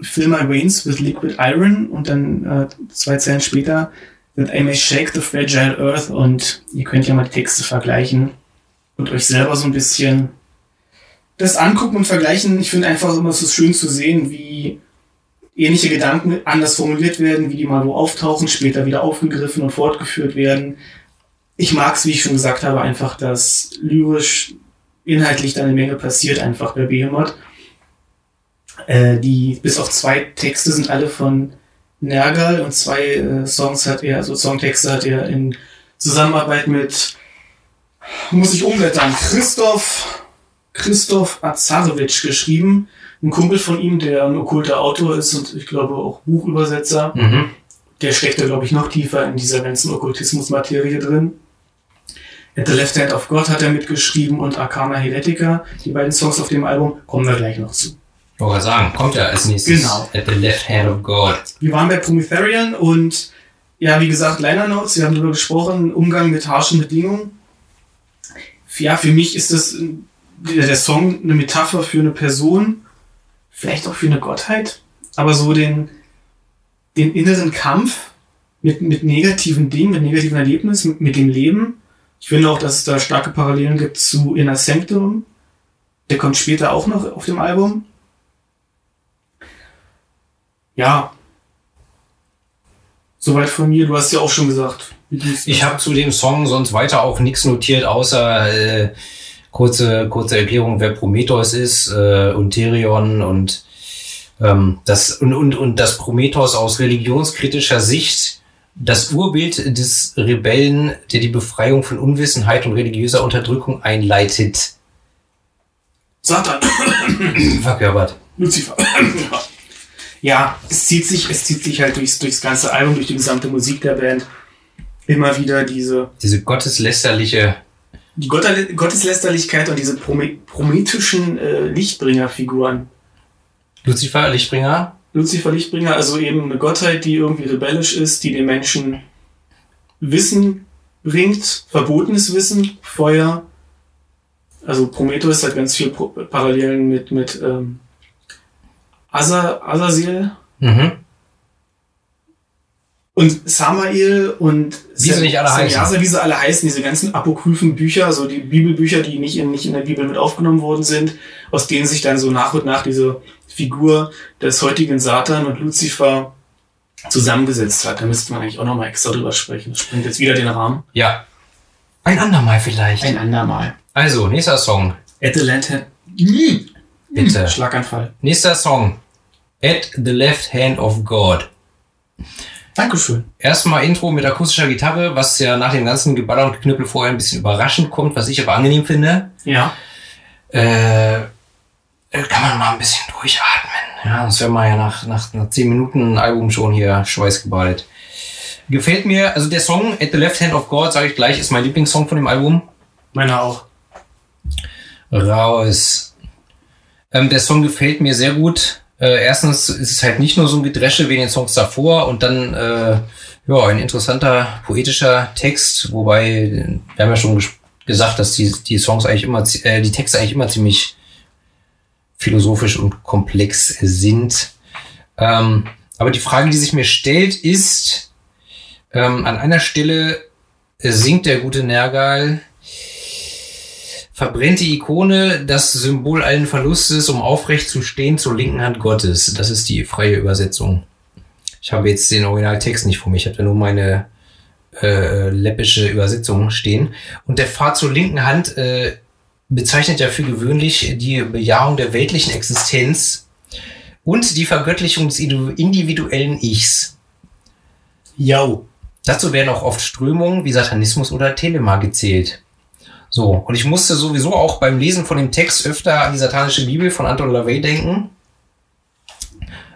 Fill my veins with liquid iron und dann äh, zwei Zeilen später, that I may shake the fragile earth und ihr könnt ja mal die Texte vergleichen und euch selber so ein bisschen das angucken und vergleichen. Ich finde einfach immer so schön zu sehen, wie ähnliche Gedanken anders formuliert werden, wie die mal wo auftauchen, später wieder aufgegriffen und fortgeführt werden. Ich mag es, wie ich schon gesagt habe, einfach, dass lyrisch inhaltlich da eine Menge passiert einfach bei Behemoth. Äh, die, bis auf zwei Texte sind alle von Nergal und zwei äh, Songs hat er, also Songtexte hat er in Zusammenarbeit mit Muss ich umblättern. Christoph, Christoph Azarewitsch geschrieben. Ein Kumpel von ihm, der ein okkulter Autor ist und ich glaube auch Buchübersetzer. Mhm. Der steckt da, glaube ich, noch tiefer in dieser ganzen Okkultismus-Materie drin. At the Left Hand of God hat er mitgeschrieben und Arcana Heretica. Die beiden Songs auf dem Album kommen wir gleich noch zu. Wollte sagen, kommt ja als nächstes Genau. At the Left Hand of God. Wir waren bei Prometherian und ja, wie gesagt, Liner Notes, wir haben darüber gesprochen, Umgang mit harschen Bedingungen. Ja, für mich ist das der Song eine Metapher für eine Person, vielleicht auch für eine Gottheit, aber so den, den inneren Kampf mit, mit negativen Dingen, mit negativen Erlebnissen, mit, mit dem Leben. Ich finde auch, dass es da starke Parallelen gibt zu Inner Sanctum. Der kommt später auch noch auf dem Album. Ja. Soweit von mir. Du hast ja auch schon gesagt. Ich habe zu dem Song sonst weiter auch nichts notiert, außer äh, kurze, kurze Erklärung, wer Prometheus ist äh, und Therion und ähm, das und, und, und das Prometheus aus religionskritischer Sicht das Urbild des Rebellen, der die Befreiung von Unwissenheit und religiöser Unterdrückung einleitet, Satan. [coughs] verkörpert. Lucifer. [coughs] ja, es zieht sich, es zieht sich halt durchs, durchs ganze Album, durch die gesamte Musik der Band. Immer wieder diese, Diese gotteslästerliche, die Gott Gotteslästerlichkeit und diese Prome prometischen äh, Lichtbringerfiguren. Lucifer, Lichtbringer, Lucifer Lichtbringer, also eben eine Gottheit, die irgendwie rebellisch ist, die den Menschen Wissen bringt, verbotenes Wissen, Feuer. Also Prometheus hat ganz viel Parallelen mit, mit ähm, Asa, Azazel mhm. Und Samael und Wie sie nicht alle Samyaza, heißen. wie sie alle heißen, diese ganzen apokryphen Bücher, so die Bibelbücher, die nicht in, nicht in der Bibel mit aufgenommen worden sind, aus denen sich dann so nach und nach diese Figur des heutigen Satan und Lucifer zusammengesetzt hat. Da müsste man eigentlich auch nochmal extra drüber sprechen. Das springt jetzt wieder den Rahmen. ja. Ein andermal vielleicht. Ein andermal. Also, nächster Song. At the Lantern. Bitte. Schlaganfall. Nächster Song. At the Left Hand of God. Dankeschön. Erstmal Intro mit akustischer Gitarre, was ja nach dem ganzen Geballer und Knüppel vorher ein bisschen überraschend kommt, was ich aber angenehm finde. Ja. Äh, äh, kann man mal ein bisschen durchatmen. Ja, sonst wäre man ja nach, nach, nach 10 Minuten Album schon hier schweißgebadet. Gefällt mir, also der Song At the Left Hand of God, sage ich gleich, ist mein Lieblingssong von dem Album. Meiner auch. raus. Ähm, der Song gefällt mir sehr gut. Äh, erstens ist es halt nicht nur so ein Gedresche wie in den Songs davor und dann äh, ja ein interessanter poetischer Text, wobei wir haben ja schon ges gesagt, dass die die Songs eigentlich immer äh, die Texte eigentlich immer ziemlich philosophisch und komplex sind. Ähm, aber die Frage, die sich mir stellt, ist ähm, an einer Stelle singt der gute Nergal Verbrennt die Ikone das Symbol allen Verlustes, um aufrecht zu stehen zur linken Hand Gottes. Das ist die freie Übersetzung. Ich habe jetzt den Originaltext nicht vor mir, ich habe da nur meine äh, läppische Übersetzung stehen. Und der Pfad zur linken Hand äh, bezeichnet ja für gewöhnlich die Bejahung der weltlichen Existenz und die Vergöttlichung des individu- individuellen Ichs. Jau. Dazu werden auch oft Strömungen wie Satanismus oder Telema gezählt. So, und ich musste sowieso auch beim Lesen von dem Text öfter an die satanische Bibel von Anton LaVey denken.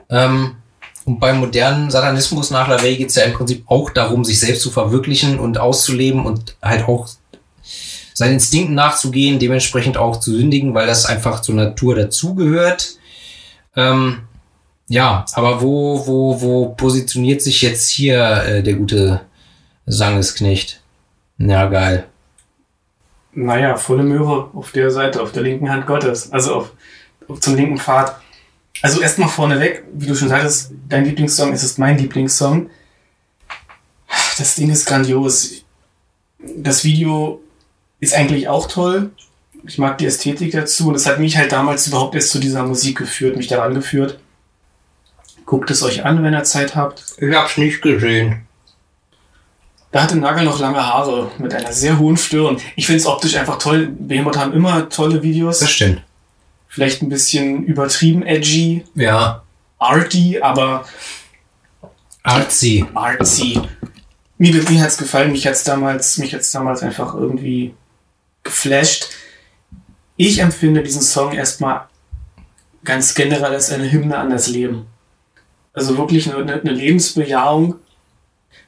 Ähm, und beim modernen Satanismus nach LaVey geht es ja im Prinzip auch darum, sich selbst zu verwirklichen und auszuleben und halt auch seinen Instinkten nachzugehen, dementsprechend auch zu sündigen, weil das einfach zur Natur dazugehört. Ähm, ja, aber wo, wo, wo positioniert sich jetzt hier äh, der gute Sangesknecht? Ja, geil. Naja, volle Möhre auf der Seite, auf der linken Hand Gottes. Also auf, auf zum linken Pfad. Also erstmal vorneweg, wie du schon sagtest, dein Lieblingssong ist es mein Lieblingssong. Das Ding ist grandios. Das Video ist eigentlich auch toll. Ich mag die Ästhetik dazu und es hat mich halt damals überhaupt erst zu dieser Musik geführt, mich daran geführt. Guckt es euch an, wenn ihr Zeit habt. Ich hab's nicht gesehen. Da hatte Nagel noch lange Haare mit einer sehr hohen Stirn. Ich finde es optisch einfach toll. Behemoth haben immer tolle Videos. Das stimmt. Vielleicht ein bisschen übertrieben edgy, Ja. arty, aber Artsy. artsy. Mir, mir hat's gefallen. Mich hat's damals, mich hat's damals einfach irgendwie geflasht. Ich empfinde diesen Song erstmal ganz generell als eine Hymne an das Leben. Also wirklich eine, eine Lebensbejahung.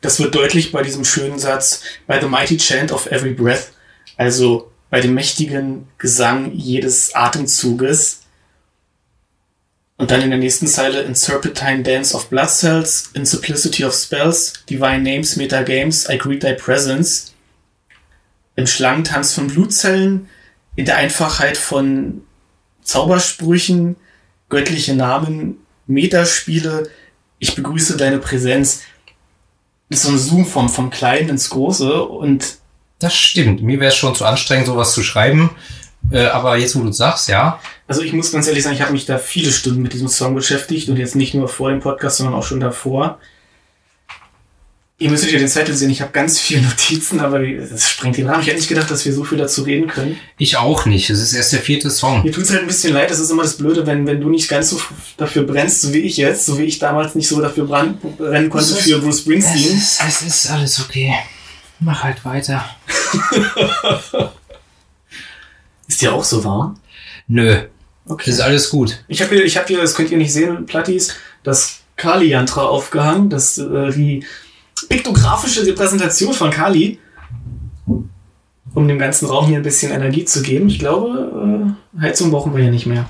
Das wird deutlich bei diesem schönen Satz, by the mighty chant of every breath. Also bei dem mächtigen Gesang jedes Atemzuges. Und dann in der nächsten Zeile, in Serpentine Dance of Blood Cells, in Simplicity of Spells, Divine Names, Meta Games, I greet thy presence. Im Schlangentanz von Blutzellen, in der Einfachheit von Zaubersprüchen, göttliche Namen, Metaspiele, ich begrüße deine Präsenz. Das ist so ein Zoom vom, vom Kleinen ins Große und Das stimmt. Mir wäre es schon zu anstrengend, sowas zu schreiben. Äh, aber jetzt, wo du sagst, ja. Also ich muss ganz ehrlich sagen, ich habe mich da viele Stunden mit diesem Song beschäftigt und jetzt nicht nur vor dem Podcast, sondern auch schon davor. Ihr müsstet ja den Zettel sehen, ich habe ganz viele [laughs] Notizen, aber das sprengt den Rahmen. Ich hätte nicht gedacht, dass wir so viel dazu reden können. Ich auch nicht. Es ist erst der vierte Song. Mir tut's halt ein bisschen leid, das ist immer das Blöde, wenn, wenn du nicht ganz so dafür brennst, so wie ich jetzt, so wie ich damals nicht so dafür brennen konnte Es ist- für Bruce Springsteen. ist, es ist alles okay. Mach halt weiter. [laughs] Ist dir auch so warm? Nö. Okay. Es ist alles gut. Ich habe hier, ich habe hier, das könnt ihr nicht sehen, Plattis, das Kali-Yantra aufgehangen, das äh, die piktografische Repräsentation von Kali, um dem ganzen Raum hier ein bisschen Energie zu geben. Ich glaube, äh, Heizung brauchen wir ja nicht mehr.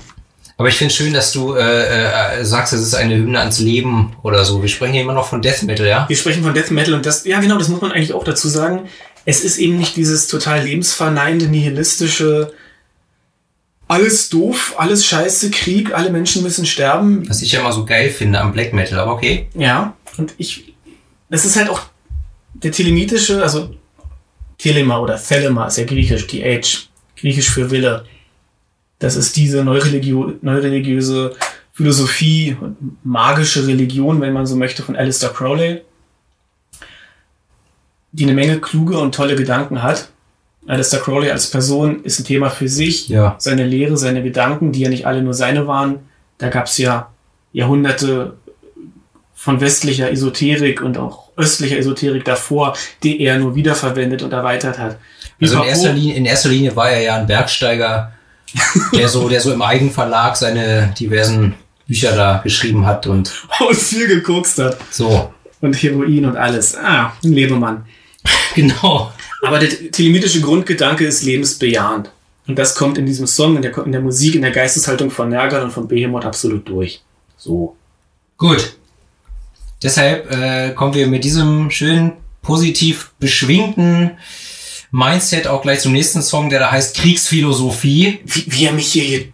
Aber ich finde schön, dass du äh, äh, sagst, es ist eine Hymne ans Leben oder so. Wir sprechen hier immer noch von Death Metal, ja? Wir sprechen von Death Metal und das, ja genau, das muss man eigentlich auch dazu sagen. Es ist eben nicht dieses total lebensverneinende, nihilistische, alles doof, alles scheiße, Krieg, alle Menschen müssen sterben. Was ich ja immer so geil finde am Black Metal, aber okay. Ja, und ich, das ist halt auch der telemitische, also Telema oder Thelema ist ja griechisch, TH, griechisch für Wille. Das ist diese neureligio neureligiöse Philosophie und magische Religion, wenn man so möchte, von Alistair Crowley, die eine Menge kluge und tolle Gedanken hat. Alistair Crowley als Person ist ein Thema für sich Ja. seine Lehre, seine Gedanken, die ja nicht alle nur seine waren. Da gab es ja Jahrhunderte von westlicher Esoterik und auch östlicher Esoterik davor, die er nur wiederverwendet und erweitert hat. Also in erster, Linie, in erster Linie war er ja ein Bergsteiger, der so, der so im Eigenverlag seine diversen Bücher da geschrieben hat und [laughs] und viel gekokst hat. so. Und Heroin und alles. Ah, ein Lebemann. [laughs] Genau. Aber der telemitische Grundgedanke ist lebensbejahend. Und das kommt in diesem Song, in der, in der Musik, in der Geisteshaltung von Nergal und von Behemoth absolut durch. So. Gut. Deshalb äh, kommen wir mit diesem schönen, positiv beschwingten Mindset auch gleich zum nächsten Song, der da heißt Kriegsphilosophie. wie, wie er mich hier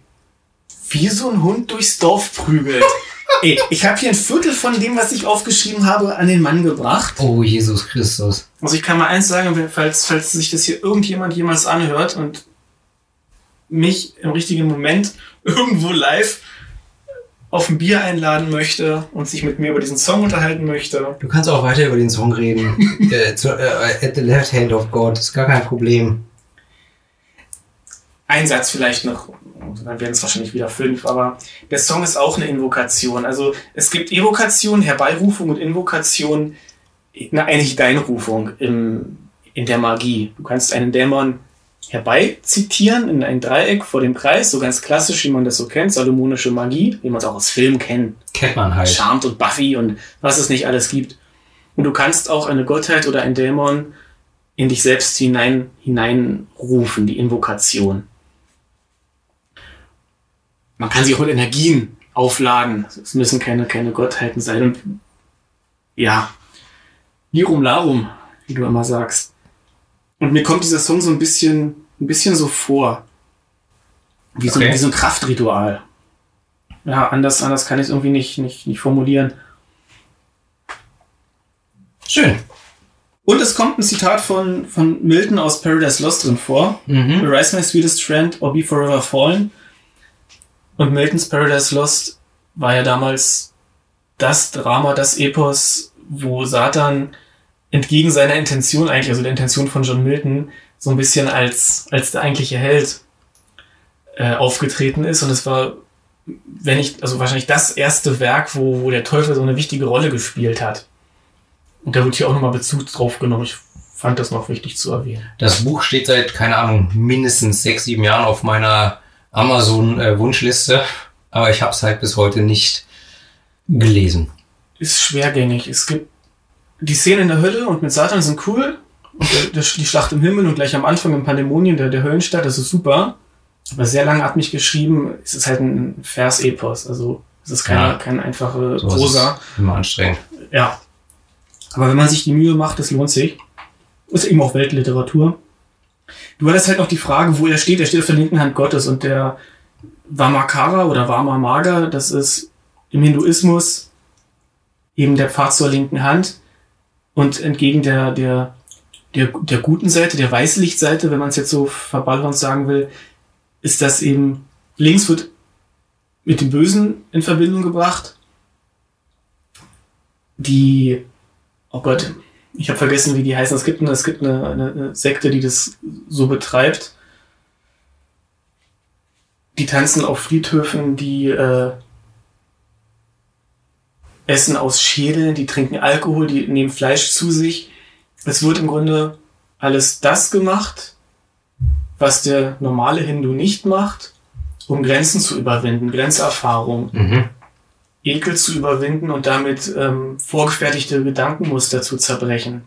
wie so ein Hund durchs Dorf prügelt. [laughs] Ey, ich habe hier ein Viertel von dem, was ich aufgeschrieben habe, an den Mann gebracht. Oh, Jesus Christus. Also ich kann mal eins sagen, falls, falls sich das hier irgendjemand jemals anhört und mich im richtigen Moment [laughs] irgendwo live auf ein Bier einladen möchte und sich mit mir über diesen Song unterhalten möchte. Du kannst auch weiter über den Song reden. [laughs] äh, zu, äh, at the left hand of God. Ist gar kein Problem. Ein Satz vielleicht noch, dann werden es wahrscheinlich wieder fünf, aber der Song ist auch eine Invokation. Also es gibt Evokation, Herbeirufung und Invokation, na, eigentlich Deinrufung im, in der Magie. Du kannst einen Dämon herbeizitieren in ein Dreieck vor dem Kreis, so ganz klassisch, wie man das so kennt, salomonische Magie, wie man es auch aus Filmen kennt. Kennt man halt. Charmed und Buffy und was es nicht alles gibt. Und du kannst auch eine Gottheit oder ein Dämon in dich selbst hinein, hineinrufen, die Invokation. Man kann sich auch mit Energien aufladen. Es müssen keine, keine Gottheiten sein. Und ja, Lirum Larum, wie du immer sagst. Und mir kommt dieser Song so ein bisschen, ein bisschen so vor. Wie so, Okay. wie so ein Kraftritual. Ja, anders, anders kann ich es irgendwie nicht, nicht, nicht formulieren. Schön. Und es kommt ein Zitat von, von Milton aus Paradise Lost drin vor. Mhm. Rise my sweetest friend or be forever fallen. Und Miltons Paradise Lost war ja damals das Drama, das Epos, wo Satan entgegen seiner Intention eigentlich, also der Intention von John Milton, so ein bisschen als, als der eigentliche Held äh, aufgetreten ist. Und es war, wenn nicht, also wahrscheinlich das erste Werk, wo, wo der Teufel so eine wichtige Rolle gespielt hat. Und da wird hier auch nochmal Bezug drauf genommen. Ich fand das noch wichtig zu erwähnen. Das Buch steht seit, keine Ahnung, mindestens sechs, sieben Jahren auf meiner Amazon-Wunschliste, aber ich habe es halt bis heute nicht gelesen. Ist schwergängig. Es gibt die Szenen in der Hölle und mit Satan sind cool. Und der, der, die Schlacht im Himmel und gleich am Anfang im Pandemonium der, der Höllenstadt, das ist super. Aber sehr lange hat mich geschrieben, es ist halt ein Vers-Epos. Also es ist keine, Ja. keine einfache So Prosa. immer anstrengend. Ja. Aber wenn man sich die Mühe macht, das lohnt sich. Ist eben auch Weltliteratur. Du hattest halt noch die Frage, wo er steht. Er steht auf der linken Hand Gottes und der Vamakara oder Vama Maga, das ist im Hinduismus eben der Pfad zur linken Hand und entgegen der, der, der, der guten Seite, der Weißlichtseite, wenn man es jetzt so verballhornt sagen will, ist das eben links wird mit dem Bösen in Verbindung gebracht. Die, oh Gott, ich habe vergessen, wie die heißen. Es gibt, eine, es gibt eine, eine, Sekte, die das so betreibt. Die tanzen auf Friedhöfen, die äh, essen aus Schädeln, die trinken Alkohol, die nehmen Fleisch zu sich. Es wird im Grunde alles das gemacht, was der normale Hindu nicht macht, um Grenzen zu überwinden, Grenzerfahrung, Mhm. Ekel zu überwinden und damit ähm, vorgefertigte Gedankenmuster zu zerbrechen.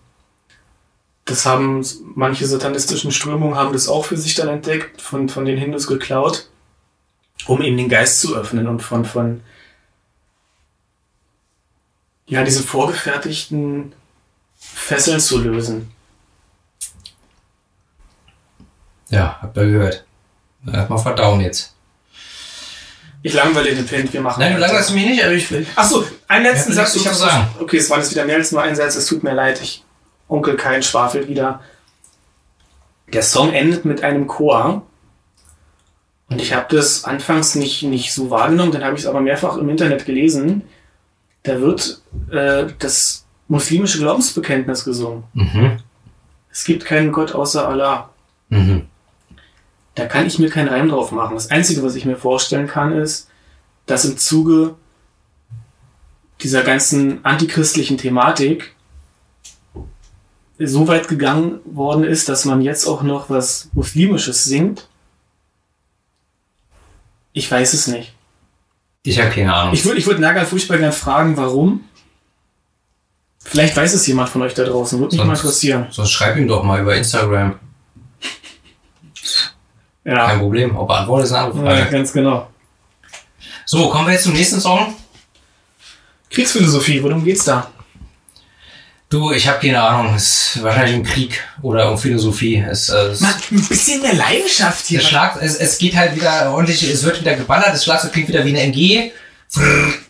Das haben manche satanistischen Strömungen haben das auch für sich dann entdeckt, von, von den Hindus geklaut, um eben den Geist zu öffnen und von, von ja, diesen vorgefertigten Fesseln zu lösen. Ja, habt ihr gehört. Erstmal verdauen jetzt. Ich langweile den Pint, wir machen Nein, du langweilst mich nicht, aber ich will. Ach so, einen letzten Satz. Ich zu hab sagen. Okay, es war jetzt wieder mehr als nur ein Satz. Es tut mir leid. Ich Onkel kein schwafelt wieder. Der Song endet mit einem Chor. Und ich habe das anfangs nicht, nicht so wahrgenommen, dann habe ich es aber mehrfach im Internet gelesen. Da wird äh, das muslimische Glaubensbekenntnis gesungen. Mhm. Es gibt keinen Gott außer Allah. Mhm. Da kann ich mir keinen Reim drauf machen. Das Einzige, was ich mir vorstellen kann, ist, dass im Zuge dieser ganzen antichristlichen Thematik so weit gegangen worden ist, dass man jetzt auch noch was Muslimisches singt. Ich weiß es nicht. Ich habe keine Ahnung. Ich würde ich würd Nagal furchtbar gern fragen, warum. Vielleicht weiß es jemand von euch da draußen. Würde mich mal Sonst- interessieren. Sonst schreib ihm doch mal über Instagram. Kein Ja, Problem. Ob er antwortet, ist eine andere ja Frage. ganz genau. So, kommen wir jetzt zum nächsten Song. Kriegsphilosophie, worum geht's da? Du, ich habe keine Ahnung. Es ist wahrscheinlich um Krieg oder um Philosophie. Es, äh, es, Mann, ein bisschen mehr Leidenschaft hier. Schlag, es, es geht halt wieder ordentlich, es wird wieder geballert, das Schlagzeug klingt wieder wie eine MG.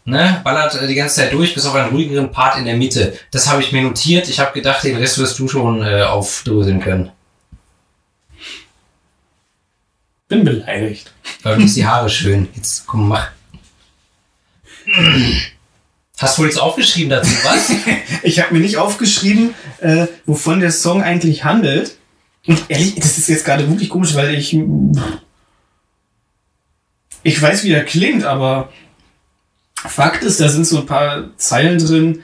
Ne, ballert äh, die ganze Zeit durch, bis auf einen ruhigeren Part in der Mitte. Das habe ich mir notiert. Ich habe gedacht, den Rest wirst du schon äh, aufdröseln können. Bin beleidigt. Aber du bist die Haare schön. Jetzt komm, mach. Hast du wohl nichts aufgeschrieben dazu, was? [laughs] Ich habe mir nicht aufgeschrieben, äh, wovon der Song eigentlich handelt. Und ehrlich, das ist jetzt gerade wirklich komisch, weil ich. Ich weiß, wie der klingt, aber Fakt ist, da sind so ein paar Zeilen drin,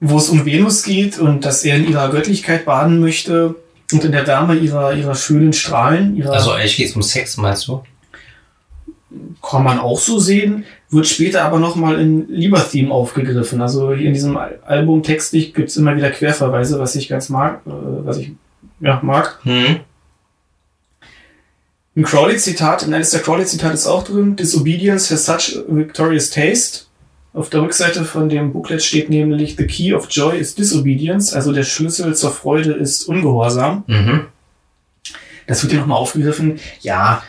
wo es um Venus geht und dass er in ihrer Göttlichkeit baden möchte und in der Wärme ihrer, ihrer schönen Strahlen, ihrer Also eigentlich geht's um Sex, meinst du? kann man auch so sehen, wird später aber nochmal in Lieber-Theme aufgegriffen. Also in diesem Al- Album textlich gibt's immer wieder Querverweise, was ich ganz mag, äh, was ich ja, mag. Hm. Ein Crowley-Zitat, eines der Crowley-Zitate ist auch drin, Disobedience has such a victorious taste. Auf der Rückseite von dem Booklet steht nämlich The key of joy is disobedience, also der Schlüssel zur Freude ist Ungehorsam. Mhm. Das wird hier nochmal aufgegriffen. Ja.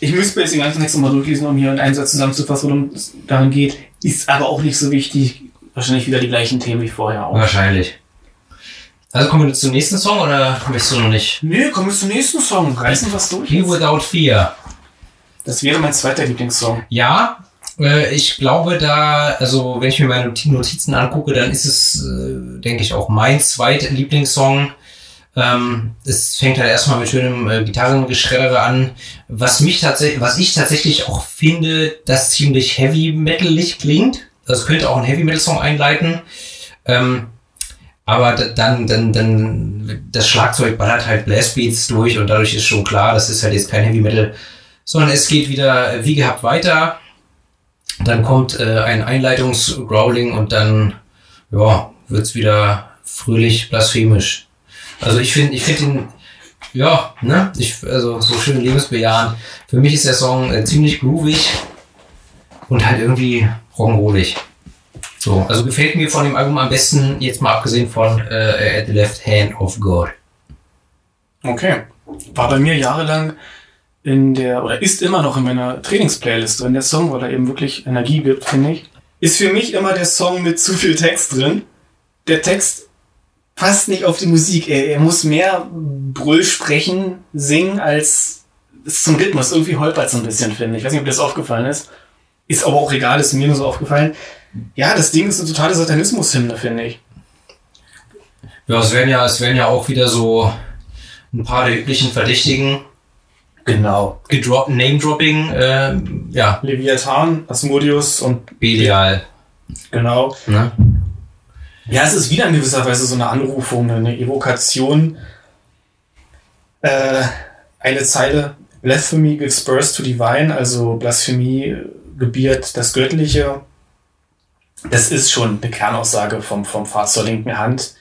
Ich müsste mir jetzt den ganzen Text nochmal durchlesen, um hier in einen Satz zusammenzufassen, worum es daran geht. Ist aber auch nicht so wichtig. Wahrscheinlich wieder die gleichen Themen wie vorher auch. Wahrscheinlich. Also kommen wir zum nächsten Song oder möchtest du noch nicht? Nö, kommen wir zum nächsten Song. Reißen was durch. Here Without Fear. Das wäre mein zweiter Lieblingssong. Ja, äh, ich glaube da, also wenn ich mir meine Noti- Notizen angucke, dann ist es, äh, denke ich, auch mein zweiter Lieblingssong. Ähm, es fängt halt erstmal mit schönem äh, Gitarrengeschredder an, was mich tatsächlich, was ich tatsächlich auch finde, das ziemlich heavy metalig klingt. Das könnte auch ein Heavy Metal Song einleiten. Ähm, Aber dann, dann, dann, das Schlagzeug ballert halt Blastbeats durch und dadurch ist schon klar, das ist halt jetzt kein Heavy Metal, sondern es geht wieder äh, wie gehabt weiter. Dann kommt äh, ein Einleitungs-Growling und dann, ja, wird's wieder fröhlich blasphemisch. Also ich finde, ich finde ihn, ja, ne, ich, also so schön lebensbejahend. Für mich ist der Song äh, ziemlich groovig und halt irgendwie rock'n'rollig. So, also gefällt mir von dem Album am besten, jetzt mal abgesehen von äh, At the Left Hand of God. Okay. War bei mir jahrelang in der, oder ist immer noch in meiner Trainingsplaylist drin, der Song, weil er eben wirklich Energie gibt, finde ich. Ist für mich immer der Song mit zu viel Text drin. Der Text passt nicht auf die Musik. Er, er muss mehr Brüll sprechen, singen, als es zum Rhythmus. Irgendwie holpert so ein bisschen, finde ich. Ich weiß nicht, ob dir das aufgefallen ist. Ist aber auch egal, ist mir nur so aufgefallen. Ja, das Ding ist eine totale Satanismus-Hymne, finde ich. Ja, es werden ja, es werden ja auch wieder so ein paar der üblichen Verdächtigen Genau. Name-Dropping, äh, ja, Leviathan, Asmodeus und Belial. genau. Ne? Ja, es ist wieder in gewisser Weise so eine Anrufung, eine Evokation. Äh, eine Zeile. Blasphemy gives birth to divine, also Blasphemie gebiert das Göttliche. Das ist schon eine Kernaussage vom, vom Pfad zur linken Hand.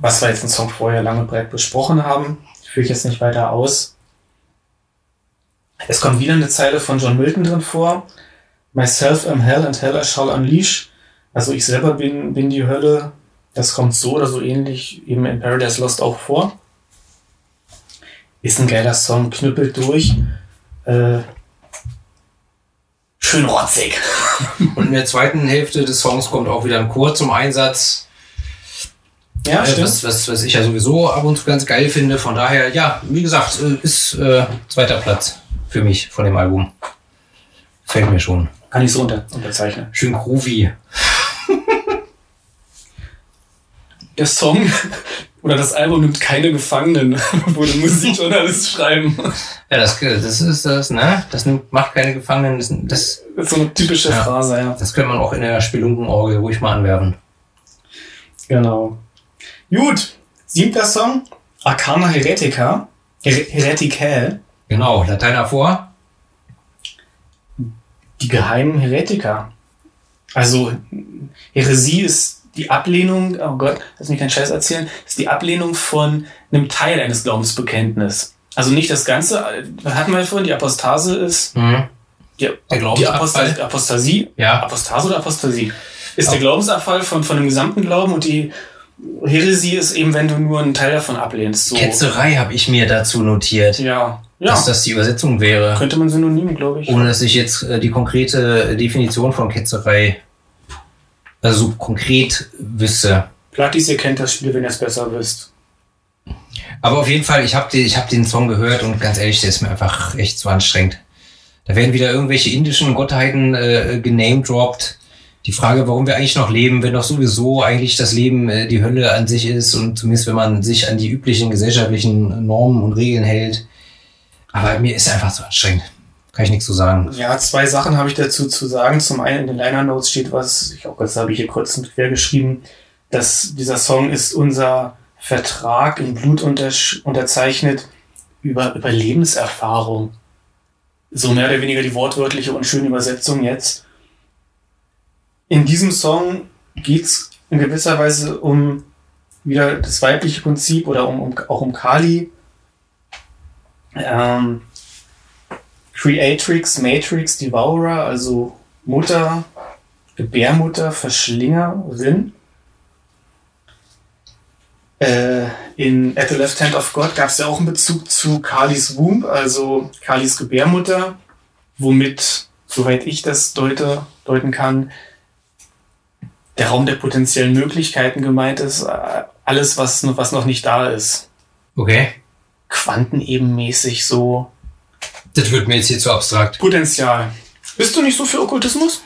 Was wir jetzt im Song vorher lange breit besprochen haben, führe ich jetzt nicht weiter aus. Es kommt wieder eine Zeile von John Milton drin vor. Myself am Hell and Hell I shall unleash. Also ich selber bin, bin die Hölle. Das kommt so oder so ähnlich eben in Paradise Lost auch vor. Ist ein geiler Song, knüppelt durch. Äh, schön rotzig. [laughs] Und in der zweiten Hälfte des Songs kommt auch wieder ein Chor zum Einsatz. Ja, Äh, was, was, was ich ja sowieso ab und zu ganz geil finde. Von daher, ja, wie gesagt, äh, ist äh, zweiter Platz für mich von dem Album. Fällt mir schon. Kann ich so unter, unterzeichnen. Schön groovy. Der Song oder das Album nimmt keine Gefangenen, [laughs] würde Musikjournalist schreiben. Ja, das, das ist das, ne? Das nimmt, macht keine Gefangenen. Das, das, Das ist so eine typische Ja. Phrase, ja. das könnte man auch in der Spelunkenorgel ruhig mal anwerfen. Genau. Gut, siebter Song, Arcana Heretica. Her Hereticae. Genau, Latein davor. Die geheimen Heretiker. Also, Häresie ist die Ablehnung, oh Gott, lass mich keinen Scheiß erzählen, ist die Ablehnung von einem Teil eines Glaubensbekenntnisses. Also nicht das Ganze, was hatten wir vorhin, die Apostase ist, Mhm. die, Der die Glaubensabfall. Apostas Apostasie, Ja. Apostase oder Apostasie, ist Auch- der Glaubensabfall von, von dem gesamten Glauben und die Häresie ist eben, wenn du nur einen Teil davon ablehnst. So. Ketzerei habe ich mir dazu notiert, Ja, ja. dass das die Übersetzung wäre. könnte man synonym, glaube ich. Ohne dass ich jetzt äh, die konkrete Definition von Ketzerei, also so konkret wüsste. Plattis, ihr kennt das Spiel, wenn ihr es besser wisst. Aber auf jeden Fall, ich habe den, ich hab den Song gehört und ganz ehrlich, der ist mir einfach echt zu anstrengend. Da werden wieder irgendwelche indischen Gottheiten äh, genamedroppt. Die Frage, warum wir eigentlich noch leben, wenn doch sowieso eigentlich das Leben äh, die Hölle an sich ist und zumindest wenn man sich an die üblichen gesellschaftlichen Normen und Regeln hält. Aber mir ist einfach zu anstrengend. Kann ich nichts zu sagen. Ja, zwei Sachen habe ich dazu zu sagen. Zum einen in den Liner Notes steht was, ich glaube, das habe ich hier kurz und quer geschrieben, dass dieser Song ist unser Vertrag in Blut unterzeichnet über, über Lebenserfahrung. So mehr oder weniger die wortwörtliche und schöne Übersetzung jetzt. In diesem Song geht's in gewisser Weise um wieder das weibliche Prinzip oder um, um auch um Kali. Ähm, Creatrix, Matrix, Devourer, also Mutter, Gebärmutter, Verschlingerin. Äh, in At the Left Hand of God gab es ja auch einen Bezug zu Kalis Womb, also Kalis Gebärmutter, womit, soweit ich das deute, deuten kann, der Raum der potenziellen Möglichkeiten gemeint ist, äh, alles, was, noch- was noch nicht da ist. Okay. Quantenebenmäßig so Das wird mir jetzt hier zu abstrakt. Potenzial. Bist du nicht so für Okkultismus?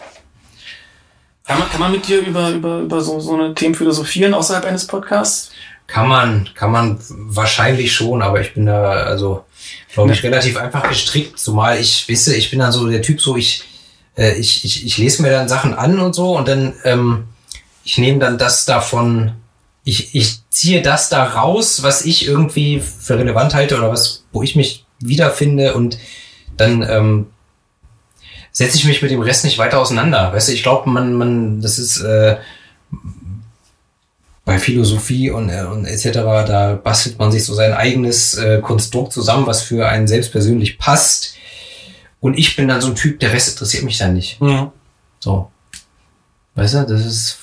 Kann man, kann man mit dir über, über, über so, so eine Themen philosophieren außerhalb eines Podcasts? Kann man, kann man wahrscheinlich schon, aber ich bin da, also, glaube ich, relativ einfach gestrickt, zumal ich wisse, ich bin dann so der Typ, so ich, äh, ich, ich, ich lese mir dann Sachen an und so und dann, ähm, ich nehme dann das davon ich, ich ziehe das da raus, was ich irgendwie für relevant halte oder was, wo ich mich wiederfinde und dann ähm, setze ich mich mit dem Rest nicht weiter auseinander. Weißt du, ich glaube, man, man, das ist äh, bei Philosophie und, äh, und etc., da bastelt man sich so sein eigenes äh, Konstrukt zusammen, was für einen selbst persönlich passt. Und ich bin dann so ein Typ, der Rest interessiert mich dann nicht. Mhm. So. Weißt du, das ist.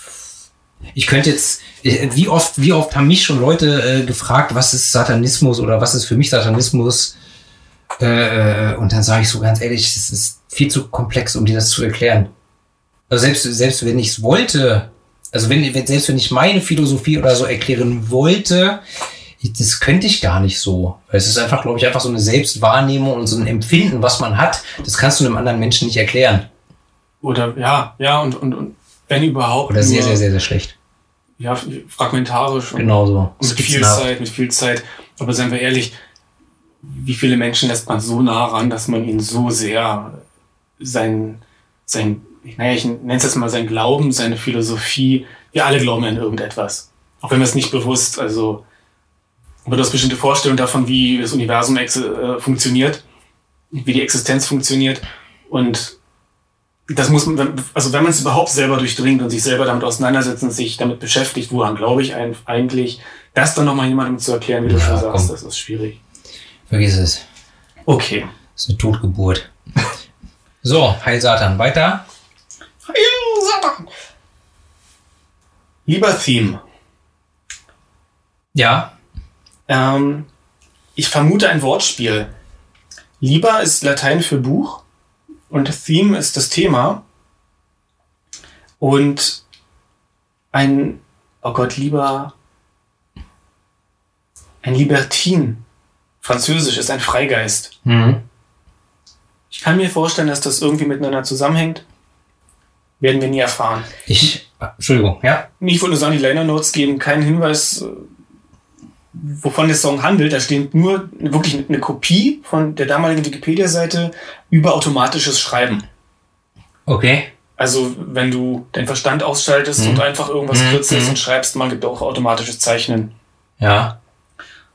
Ich könnte jetzt, wie oft, wie oft haben mich schon Leute äh, gefragt, was ist Satanismus oder was ist für mich Satanismus? Äh, und dann sage ich so ganz ehrlich, das ist viel zu komplex, um dir das zu erklären. Also selbst, selbst wenn ich es wollte, also wenn, wenn, selbst wenn ich meine Philosophie oder so erklären wollte, das könnte ich gar nicht so. Es ist einfach, glaube ich, einfach so eine Selbstwahrnehmung und so ein Empfinden, was man hat. Das kannst du einem anderen Menschen nicht erklären. Oder ja, ja, und, und, und wenn überhaupt. Oder sehr, sehr, sehr, sehr schlecht. Ja, fragmentarisch. Genau so. Und mit viel Zeit, mit viel Zeit. Aber seien wir ehrlich, wie viele Menschen lässt man so nah ran, dass man ihn so sehr sein, sein, naja, ich nenne es jetzt mal sein Glauben, seine Philosophie, wir alle glauben an irgendetwas. Auch wenn wir es nicht bewusst, also, aber du hast bestimmte Vorstellungen davon, wie das Universum äh, funktioniert, wie die Existenz funktioniert und das muss man, also wenn man es überhaupt selber durchdringt und sich selber damit auseinandersetzt und sich damit beschäftigt, woran glaube ich eigentlich, das dann nochmal jemandem zu erklären, wie du ja, schon sagst, komm. das ist schwierig. Vergiss es. Okay. Das ist eine Totgeburt. [laughs] so, Heil Satan, weiter. Heil Satan. Lieber Theme. Ja. Ähm, ich vermute ein Wortspiel. Lieber ist Latein für Buch und Theme ist das Thema. Und ein, oh Gott, lieber, ein Libertin, französisch, ist ein Freigeist. Mhm. Ich kann mir vorstellen, dass das irgendwie miteinander zusammenhängt. Werden wir nie erfahren. Ich, Entschuldigung, ja. Ich wollte nur sagen, die Liner Notes geben keinen Hinweis, wovon der Song handelt. Da steht nur wirklich eine Kopie von der damaligen Wikipedia-Seite über automatisches Schreiben. Okay. Also, wenn du deinen Verstand ausschaltest mhm. und einfach irgendwas mhm. kritzelst mhm. und schreibst, man gibt auch automatisches Zeichnen. Ja.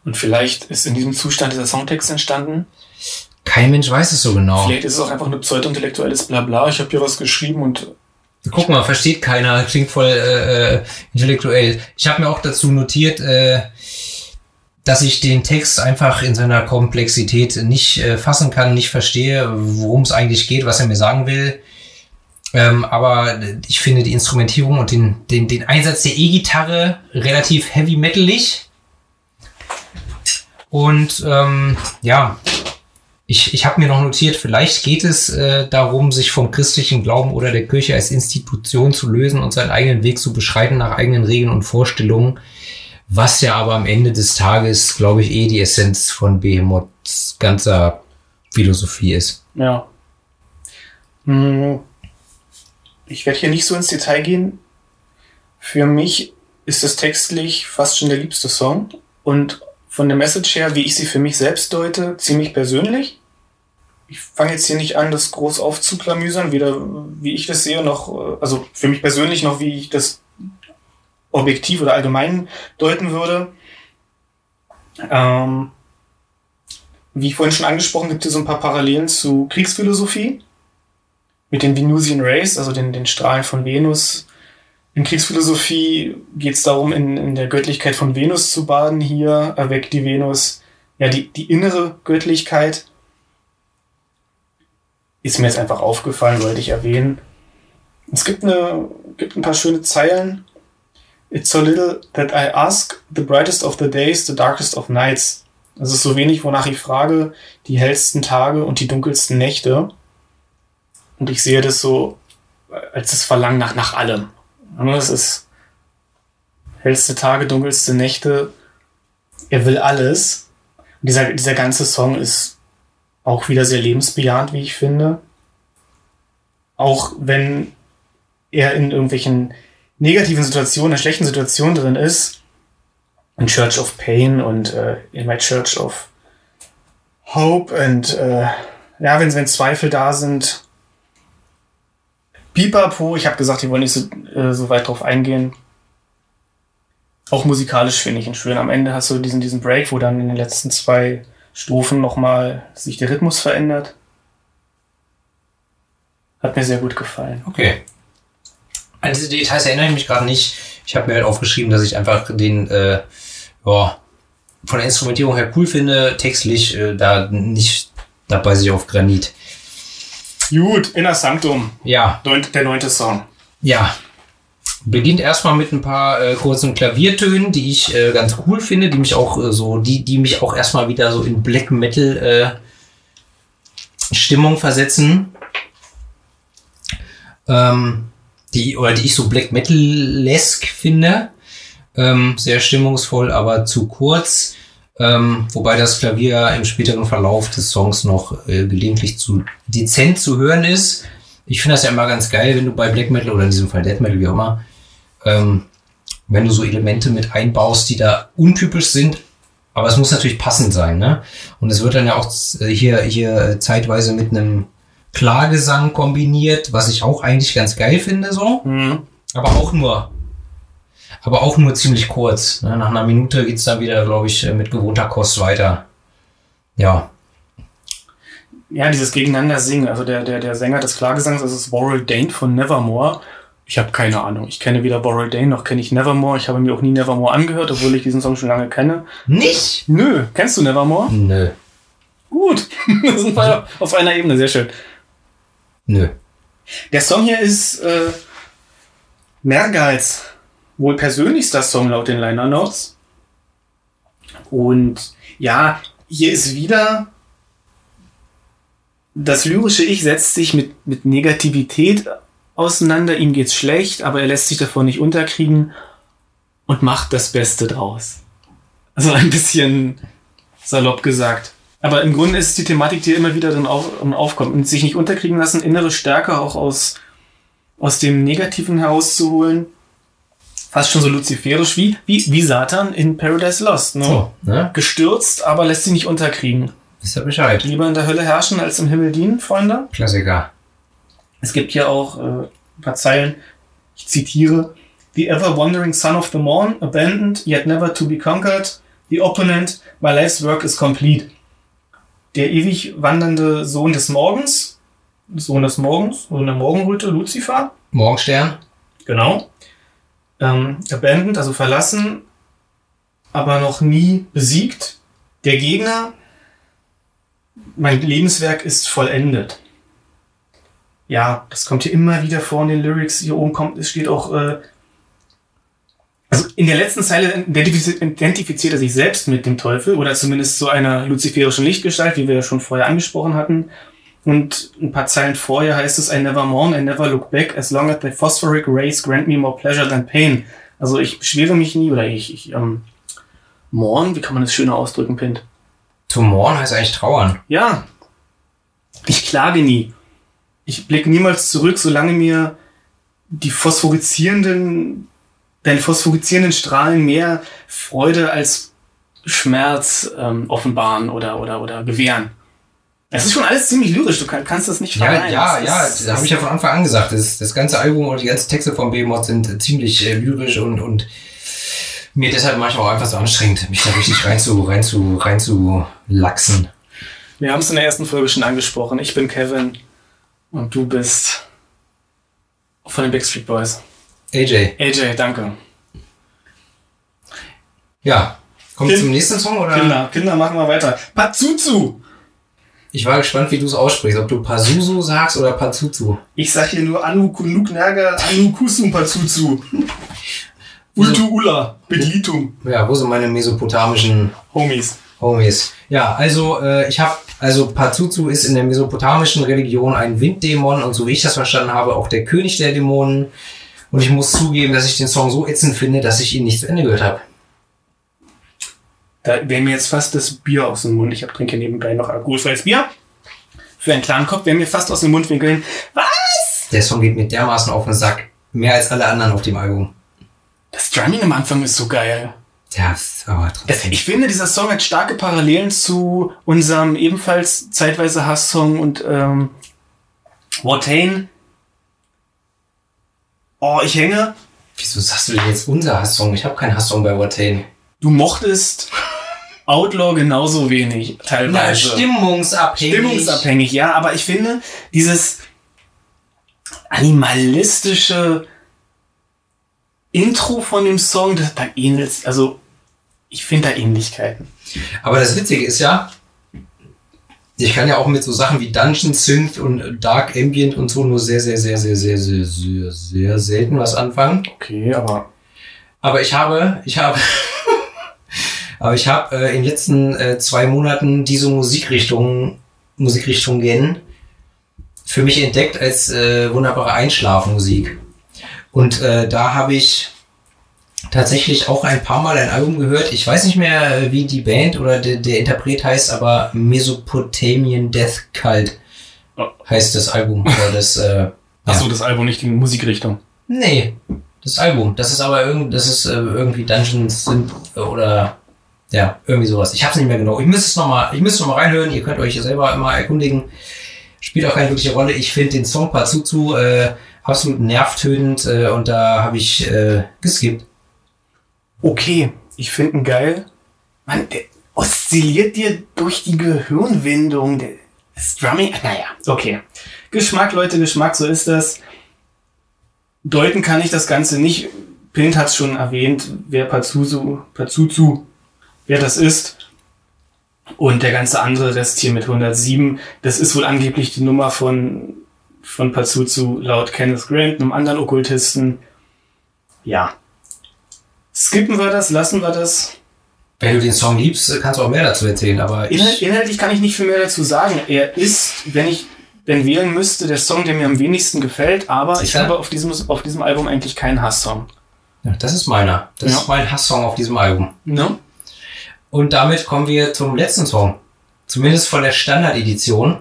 Und vielleicht ist in diesem Zustand dieser Songtext entstanden. Kein Mensch weiß es so genau. Vielleicht ist es auch einfach nur pseudo-intellektuelles Blabla. Ich habe hier was geschrieben und Guck mal, versteht keiner, [laughs] klingt voll äh, äh intellektuell. Ich habe mir auch dazu notiert, äh, dass ich den Text einfach in seiner Komplexität nicht äh, fassen kann, nicht verstehe, worum es eigentlich geht, was er mir sagen will. Ähm, aber ich finde die Instrumentierung und den, den, den Einsatz der E-Gitarre relativ heavy metalig. Und ähm, ja, ich, ich habe mir noch notiert, vielleicht geht es äh, darum, sich vom christlichen Glauben oder der Kirche als Institution zu lösen und seinen eigenen Weg zu beschreiten nach eigenen Regeln und Vorstellungen was ja aber am Ende des Tages, glaube ich, eh die Essenz von Behemoths ganzer Philosophie ist. Ja. Hm. Ich werde hier nicht so ins Detail gehen. Für mich ist das textlich fast schon der liebste Song und von der Message her, wie ich sie für mich selbst deute, ziemlich persönlich. Ich fange jetzt hier nicht an, das groß aufzuklamüsern, weder wie ich das sehe, noch, also für mich persönlich noch, wie ich das objektiv oder allgemein deuten würde. Ähm, wie vorhin schon angesprochen, gibt es so ein paar Parallelen zu Kriegsphilosophie mit den Venusian Rays, also den, den Strahlen von Venus. In Kriegsphilosophie geht es darum, in, in der Göttlichkeit von Venus zu baden. Hier erweckt die Venus ja die, die innere Göttlichkeit. Ist mir jetzt einfach aufgefallen, wollte ich erwähnen. Es gibt, eine, gibt ein paar schöne Zeilen. It's so little that I ask, the brightest of the days, the darkest of nights. Es ist so wenig, wonach ich frage, die hellsten Tage und die dunkelsten Nächte. Und ich sehe das so als das Verlangen nach, nach allem. Es ist hellste Tage, dunkelste Nächte. Er will alles. Und dieser, dieser ganze Song ist auch wieder sehr lebensbejahend, wie ich finde. Auch wenn er in irgendwelchen negativen Situation, einer schlechten Situation drin ist, in Church of Pain und äh, in my Church of Hope und äh, ja, wenn, wenn Zweifel da sind, Pipapo, ich habe gesagt, ich wollte nicht so, äh, so weit drauf eingehen. Auch musikalisch finde ich ihn schön. Am Ende hast du diesen, diesen Break, wo dann in den letzten zwei Strophen nochmal sich der Rhythmus verändert. Hat mir sehr gut gefallen. Okay. An diese Details erinnere ich mich gerade nicht. Ich habe mir halt aufgeschrieben, dass ich einfach den, äh, ja, von der Instrumentierung her cool finde, textlich äh, da nicht, da beiße ich auf Granit. Gut, Inner Sanctum, Ja, neunt- der neunte Song. ja. Beginnt erstmal mit ein paar äh, kurzen Klaviertönen, die ich äh, ganz cool finde, die mich auch äh, so, die, die mich auch erstmal wieder so in Black Metal äh, Stimmung versetzen. Ähm, die, oder die ich so Black Metal-esque finde. Ähm, sehr stimmungsvoll, aber zu kurz. Ähm, wobei das Klavier im späteren Verlauf des Songs noch äh, gelegentlich zu dezent zu hören ist. Ich finde das ja immer ganz geil, wenn du bei Black Metal oder in diesem Fall Death Metal, wie auch immer, ähm, wenn du so Elemente mit einbaust, die da untypisch sind, aber es muss natürlich passend sein, ne? Und es wird dann ja auch äh, hier, hier äh, zeitweise mit einem Klagesang kombiniert, was ich auch eigentlich ganz geil finde, so. Mhm. Aber auch nur, aber auch nur ziemlich kurz. Ne? Nach einer Minute geht's dann wieder, glaube ich, äh, mit gewohnter Kost weiter. Ja, Ja, dieses Gegeneinander singen. Also der, der, der Sänger des Klagesangs das ist Warrell Dane von Nevermore. Ich habe keine Ahnung. Ich kenne weder Warrell Dane noch kenne ich Nevermore. Ich habe mir auch nie Nevermore angehört, obwohl ich diesen Song schon lange kenne. nicht? Nö, kennst du Nevermore? Nö, Gut. [laughs] da sind wir auf einer Ebene, sehr schön. nö. Der Song hier ist äh, Mergals wohl persönlichster Song laut den Liner Notes. Und ja, hier ist wieder das lyrische Ich setzt sich mit, mit Negativität auseinander. Ihm geht's schlecht, aber er lässt sich davon nicht unterkriegen und macht das Beste draus. Also ein bisschen salopp gesagt. Aber im Grunde ist die Thematik, die immer wieder dann auf, aufkommt und sich nicht unterkriegen lassen, innere Stärke auch aus, aus dem Negativen herauszuholen. Fast schon so luziferisch wie, wie, wie Satan in Paradise Lost. Ne? So, ne? Gestürzt, aber lässt sich nicht unterkriegen. Wisst ihr Bescheid? Lieber in der Hölle herrschen als im Himmel dienen, Freunde. Klassiker. Es gibt hier auch äh, ein paar Zeilen, ich zitiere. The ever wandering son of the morn, abandoned, yet never to be conquered. The opponent, my life's work is complete. Der ewig wandernde Sohn des Morgens, Sohn des Morgens, Sohn der Morgenröte, Lucifer, Morgenstern. genau. Ähm, abandoned, also verlassen, aber noch nie besiegt. Der Gegner, mein Lebenswerk ist vollendet. Ja, das kommt hier immer wieder vor in den Lyrics. Hier oben kommt, es steht auch, äh, also in der letzten Zeile identifiziert, er sich selbst mit dem Teufel oder zumindest so einer luziferischen Lichtgestalt, wie wir ja schon vorher angesprochen hatten. Und ein paar Zeilen vorher heißt es, I never mourn, I never look back, as long as the phosphoric rays grant me more pleasure than pain. Also ich beschwere mich nie oder ich, ich ähm, mourn, wie kann man das schöner ausdrücken, Pint? To mourn heißt eigentlich trauern. Ja. Ich klage nie. Ich blicke niemals zurück, solange mir die phosphorizierenden, deine phosphorizierenden Strahlen mehr Freude als Schmerz ähm, offenbaren oder, oder, oder gewähren. Es ist schon alles ziemlich lyrisch, du kann, kannst das nicht Ja, verneinen. ja, Es ja, das habe ich ja von Anfang an gesagt. Das, das ganze Album und die ganzen Texte von Behemoth sind äh, ziemlich äh, lyrisch und, und mir deshalb manchmal auch einfach so anstrengend, mich da richtig rein zu, rein zu, rein zu lachsen. Wir haben es in der ersten Folge schon angesprochen. Ich bin Kevin und du bist von den Backstreet Boys. AJ, AJ, danke. ja, kommt Kind- zum nächsten Song oder? Kinder, Kinder, machen wir weiter. Pazuzu! Ich war gespannt, wie du es aussprichst, ob du Pazuzu sagst oder Pazuzu. Ich sag hier nur Anu Kunuk Nerga, Anu Kusum Pazuzu. [laughs] Ultu Ula, Bedlitum, Ja, wo sind meine mesopotamischen Homies. Homies. Ja, also äh, ich habe, also Pazuzu ist in der mesopotamischen Religion ein Winddämon und so wie ich das verstanden habe, auch der König der Dämonen. Und ich muss zugeben, dass ich den Song so ätzend finde, dass ich ihn nicht zu Ende gehört habe. Da wäre mir jetzt fast das Bier aus dem Mund. Ich hab, trinke nebenbei noch alkoholfreies Bier. Für einen klaren Kopf wäre mir fast aus dem Mundwinkeln. Was? Der Song geht mir dermaßen auf den Sack. Mehr als alle anderen auf dem Album. Das Drumming am Anfang ist so geil. Ja, aber trotzdem. ich finde, dieser Song hat starke Parallelen zu unserem ebenfalls zeitweise Hass-Song und ähm, Watain. Oh, ich hänge. Wieso sagst du denn jetzt unser Hasssong? Ich habe keinen Hasssong bei Watain. Du mochtest Outlaw genauso wenig, Na, teilweise. stimmungsabhängig. Stimmungsabhängig, ja, aber ich finde, dieses animalistische Intro von dem Song, das, da ähnelt, also ich finde da Ähnlichkeiten. Aber das Witzige ist ja, ich kann ja auch mit so Sachen wie Dungeon Synth und Dark Ambient und so nur sehr, sehr, sehr, sehr, sehr, sehr, sehr, sehr selten was anfangen. Okay, aber Aber ich habe, ich habe, [laughs] aber ich habe äh, in den letzten äh, zwei Monaten diese Musikrichtung, Musikrichtungen für mich entdeckt als äh, wunderbare Einschlafmusik. Und äh, da habe ich tatsächlich auch ein paar Mal ein Album gehört. Ich weiß nicht mehr, äh, wie die Band oder der, der Interpret heißt, aber Mesopotamian Death Cult Oh. heißt das Album. Oder das, äh, Achso, das Album nicht die Musikrichtung. Nee, das Album. Das ist aber irgend, das ist äh, irgendwie Dungeons sind oder ja, irgendwie sowas. Ich hab's nicht mehr genau. Ich müsste es nochmal, ich müsste noch mal reinhören. Ihr könnt euch selber immer erkundigen. Spielt auch keine wirkliche Rolle. Ich finde den Song Pazuzu äh, absolut nervtötend äh, und da habe ich äh, geskippt. Okay, ich finde ihn geil. Mann, der oszilliert dir durch die Gehirnwindung. Der, das Drumming, naja, okay. Geschmack, Leute, Geschmack, so ist das. Deuten kann ich das Ganze nicht. Pint hat es schon erwähnt, wer Pazuzu, Pazuzu, wer das ist. Und der ganze andere Rest hier mit 107, das ist wohl angeblich die Nummer von, von Pazuzu laut Kenneth Grant, einem anderen Okkultisten. Ja, Skippen wir das, lassen wir das. Wenn du den Song liebst, kannst du auch mehr dazu erzählen, aber Inhal ich, inhaltlich kann ich nicht viel mehr dazu sagen. Er ist, wenn ich denn wählen müsste, der Song, der mir am wenigsten gefällt, aber ich Sicher? habe auf diesem, auf diesem Album eigentlich keinen Hasssong. ja, das ist meiner. Das Ja. ist mein Hasssong auf diesem Album. Ne? Und damit kommen wir zum letzten Song. Zumindest von der Standard-Edition.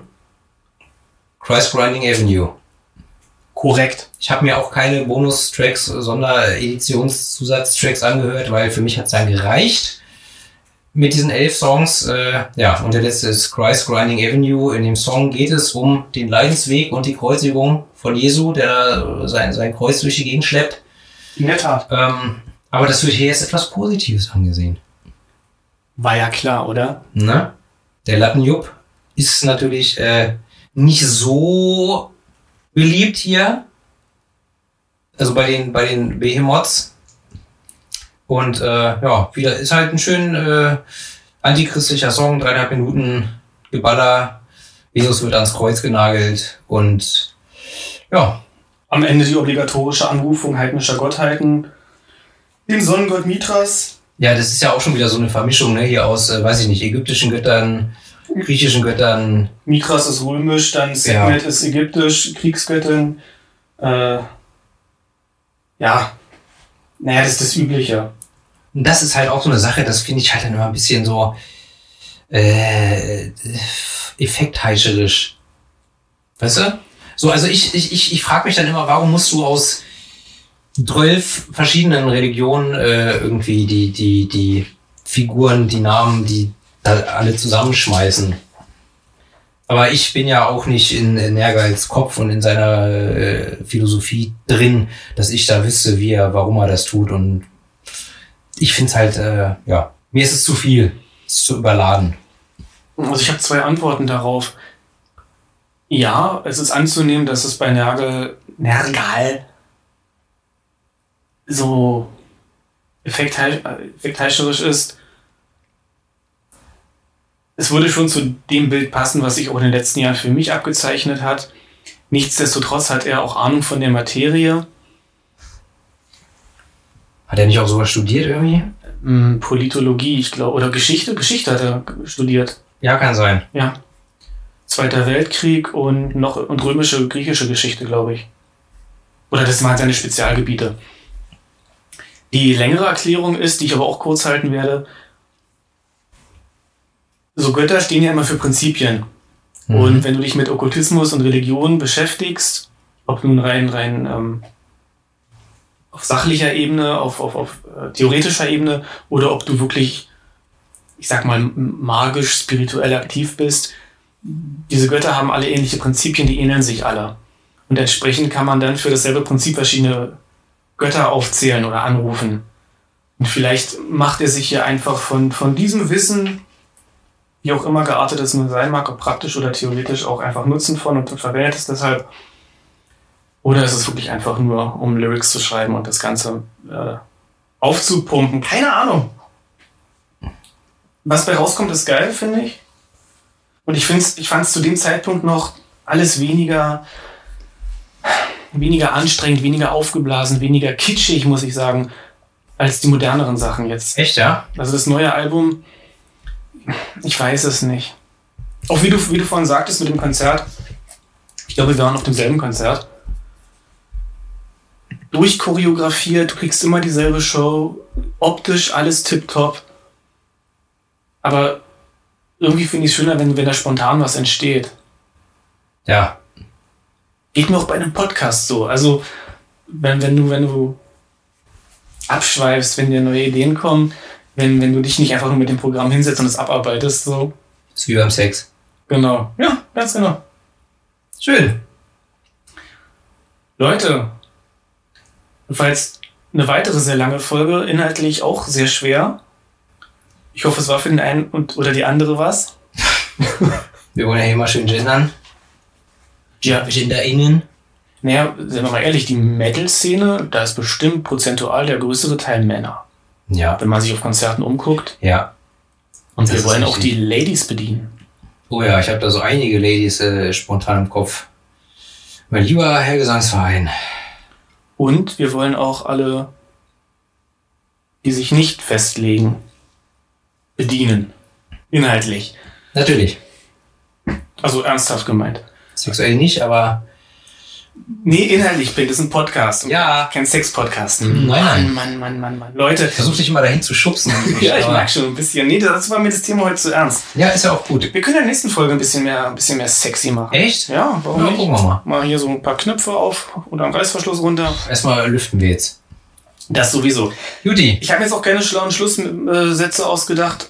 Christ Grinding Avenue. Korrekt. Ich habe mir auch keine Bonus-Tracks, Sondereditions-Zusatztracks angehört, weil für mich hat es dann gereicht mit diesen elf Songs. Äh, ja, und der letzte ist Christ Grinding Avenue. In dem Song geht es um den Leidensweg und die Kreuzigung von Jesu, der da sein, sein Kreuz durch die Gegend schleppt. In der Tat. Ähm, aber das wird hier jetzt etwas Positives angesehen. War ja klar, oder? Ne? Der Lattenjupp ist natürlich äh, nicht so beliebt hier. Also bei den, bei den Behemoths. Und äh, ja, wieder ist halt ein schön äh, antichristlicher Song, dreieinhalb Minuten Geballer. Jesus wird ans Kreuz genagelt und ja, Am Ende die obligatorische Anrufung heidnischer Gottheiten. Den Sonnengott Mithras. Ja, das ist ja auch schon wieder so eine Vermischung ne, hier aus, äh, weiß ich nicht, ägyptischen Göttern, griechischen Göttern, Mithras ist römisch, dann Sekhmet ist ägyptisch, Kriegsgöttin. Äh, ja. Naja, das ist das Übliche. Und das ist halt auch so eine Sache, das finde ich halt dann immer ein bisschen so äh, effektheischerisch. Weißt du? So, also ich, ich, ich, ich frage mich dann immer, warum musst du aus zwölf verschiedenen Religionen äh, irgendwie die, die, die Figuren, die Namen, die da alle zusammenschmeißen? Aber ich bin ja auch nicht in, in Nergals Kopf und in seiner äh, Philosophie drin, dass ich da wüsste, wie er, warum er das tut. Und ich finde es halt, äh, ja, mir ist es zu viel, es ist zu überladen. Also ich habe zwei Antworten darauf. Ja, es ist anzunehmen, dass es bei Nergal, Nergal so effekthei- effektheischerisch ist. Es würde schon zu dem Bild passen, was sich auch in den letzten Jahren für mich abgezeichnet hat. Nichtsdestotrotz hat er auch Ahnung von der Materie. Hat er nicht auch sowas studiert irgendwie? Hm, Politologie, ich glaube, oder Geschichte. Geschichte hat er studiert. Ja, kann sein. Ja. Zweiter Weltkrieg und noch und römische, griechische Geschichte, glaube ich. Oder das waren seine Spezialgebiete. Die längere Erklärung ist, die ich aber auch kurz halten werde. So Götter stehen ja immer für Prinzipien. Mhm. Und wenn du dich mit Okkultismus und Religion beschäftigst, ob nun rein, rein ähm, auf sachlicher Ebene, auf, auf, auf äh, theoretischer Ebene oder ob du wirklich, ich sag mal, magisch, spirituell aktiv bist, diese Götter haben alle ähnliche Prinzipien, die ähneln sich alle. Und entsprechend kann man dann für dasselbe Prinzip verschiedene Götter aufzählen oder anrufen. Und vielleicht macht er sich hier einfach von, von diesem Wissen, wie auch immer geartet es nun sein mag, ob praktisch oder theoretisch auch einfach Nutzen von und verwendet es deshalb. Oder ist es wirklich einfach nur, um Lyrics zu schreiben und das Ganze äh, aufzupumpen? Keine Ahnung. Was bei rauskommt, ist geil, finde ich. Und ich, ich fand es zu dem Zeitpunkt noch alles weniger, weniger anstrengend, weniger aufgeblasen, weniger kitschig, muss ich sagen, als die moderneren Sachen jetzt. Echt, ja? Also das neue Album, ich weiß es nicht. Auch wie du, wie du vorhin sagtest mit dem Konzert, ich glaube, wir waren auf demselben Konzert. Durchchoreografiert, du kriegst immer dieselbe Show, optisch alles tipptopp. Aber irgendwie finde ich es schöner, wenn, wenn da spontan was entsteht. Ja. Geht mir auch bei einem Podcast so. Also, wenn, wenn du, wenn du abschweifst, wenn dir neue Ideen kommen, wenn, wenn du dich nicht einfach nur mit dem Programm hinsetzt und es abarbeitest, so. ist wie beim Sex. Genau. Ja, ganz genau. Schön. Leute, das jetzt eine weitere sehr lange Folge, inhaltlich auch sehr schwer. Ich hoffe, es war für den einen und oder die andere was. [laughs] Wir wollen ja immer schön gendern. Ja, GenderInnen. naja, sind wir mal ehrlich, die Metal-Szene, da ist bestimmt prozentual der größere Teil Männer. Ja. Wenn man sich auf Konzerten umguckt. Ja. Und Das wir wollen auch die Ladies bedienen. Oh ja, ich habe da so einige Ladies äh, spontan im Kopf. Mein lieber Herr Gesangsverein. Und wir wollen auch alle, die sich nicht festlegen, bedienen. Inhaltlich. Natürlich. Also ernsthaft gemeint. Sexuell nicht, aber Nee, inhaltlich, das ist ein Podcast. Ja. Kein Sex-Podcast. Nein, nein. Mann, Mann, Mann, Mann, Mann. Leute. versuch dich immer dahin zu schubsen. [laughs] Ja, ich mag schon ein bisschen. Nee, das war mir das Thema heute zu ernst. Ja, ist ja auch gut. Wir können in der nächsten Folge ein bisschen mehr, ein bisschen mehr sexy machen. Echt? Ja, warum Ja, nicht? gucken wir mal. Mal hier so ein paar Knöpfe auf oder einen Reißverschluss runter. Erstmal lüften wir jetzt. Das sowieso. Juti, Ich habe jetzt auch keine schlauen Schlusssätze ausgedacht.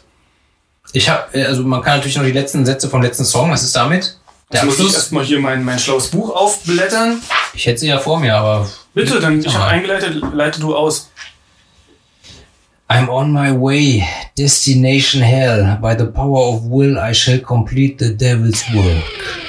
ich habe, also man kann natürlich noch die letzten Sätze vom letzten Song, was ist damit? Der Jetzt muss ich erstmal hier mein, mein schlaues Buch aufblättern. Ich hätte sie ja vor mir, aber Bitte, dann ich habe eingeleitet, leite du aus. I'm on my way, destination hell. By the power of will I shall complete the devil's work.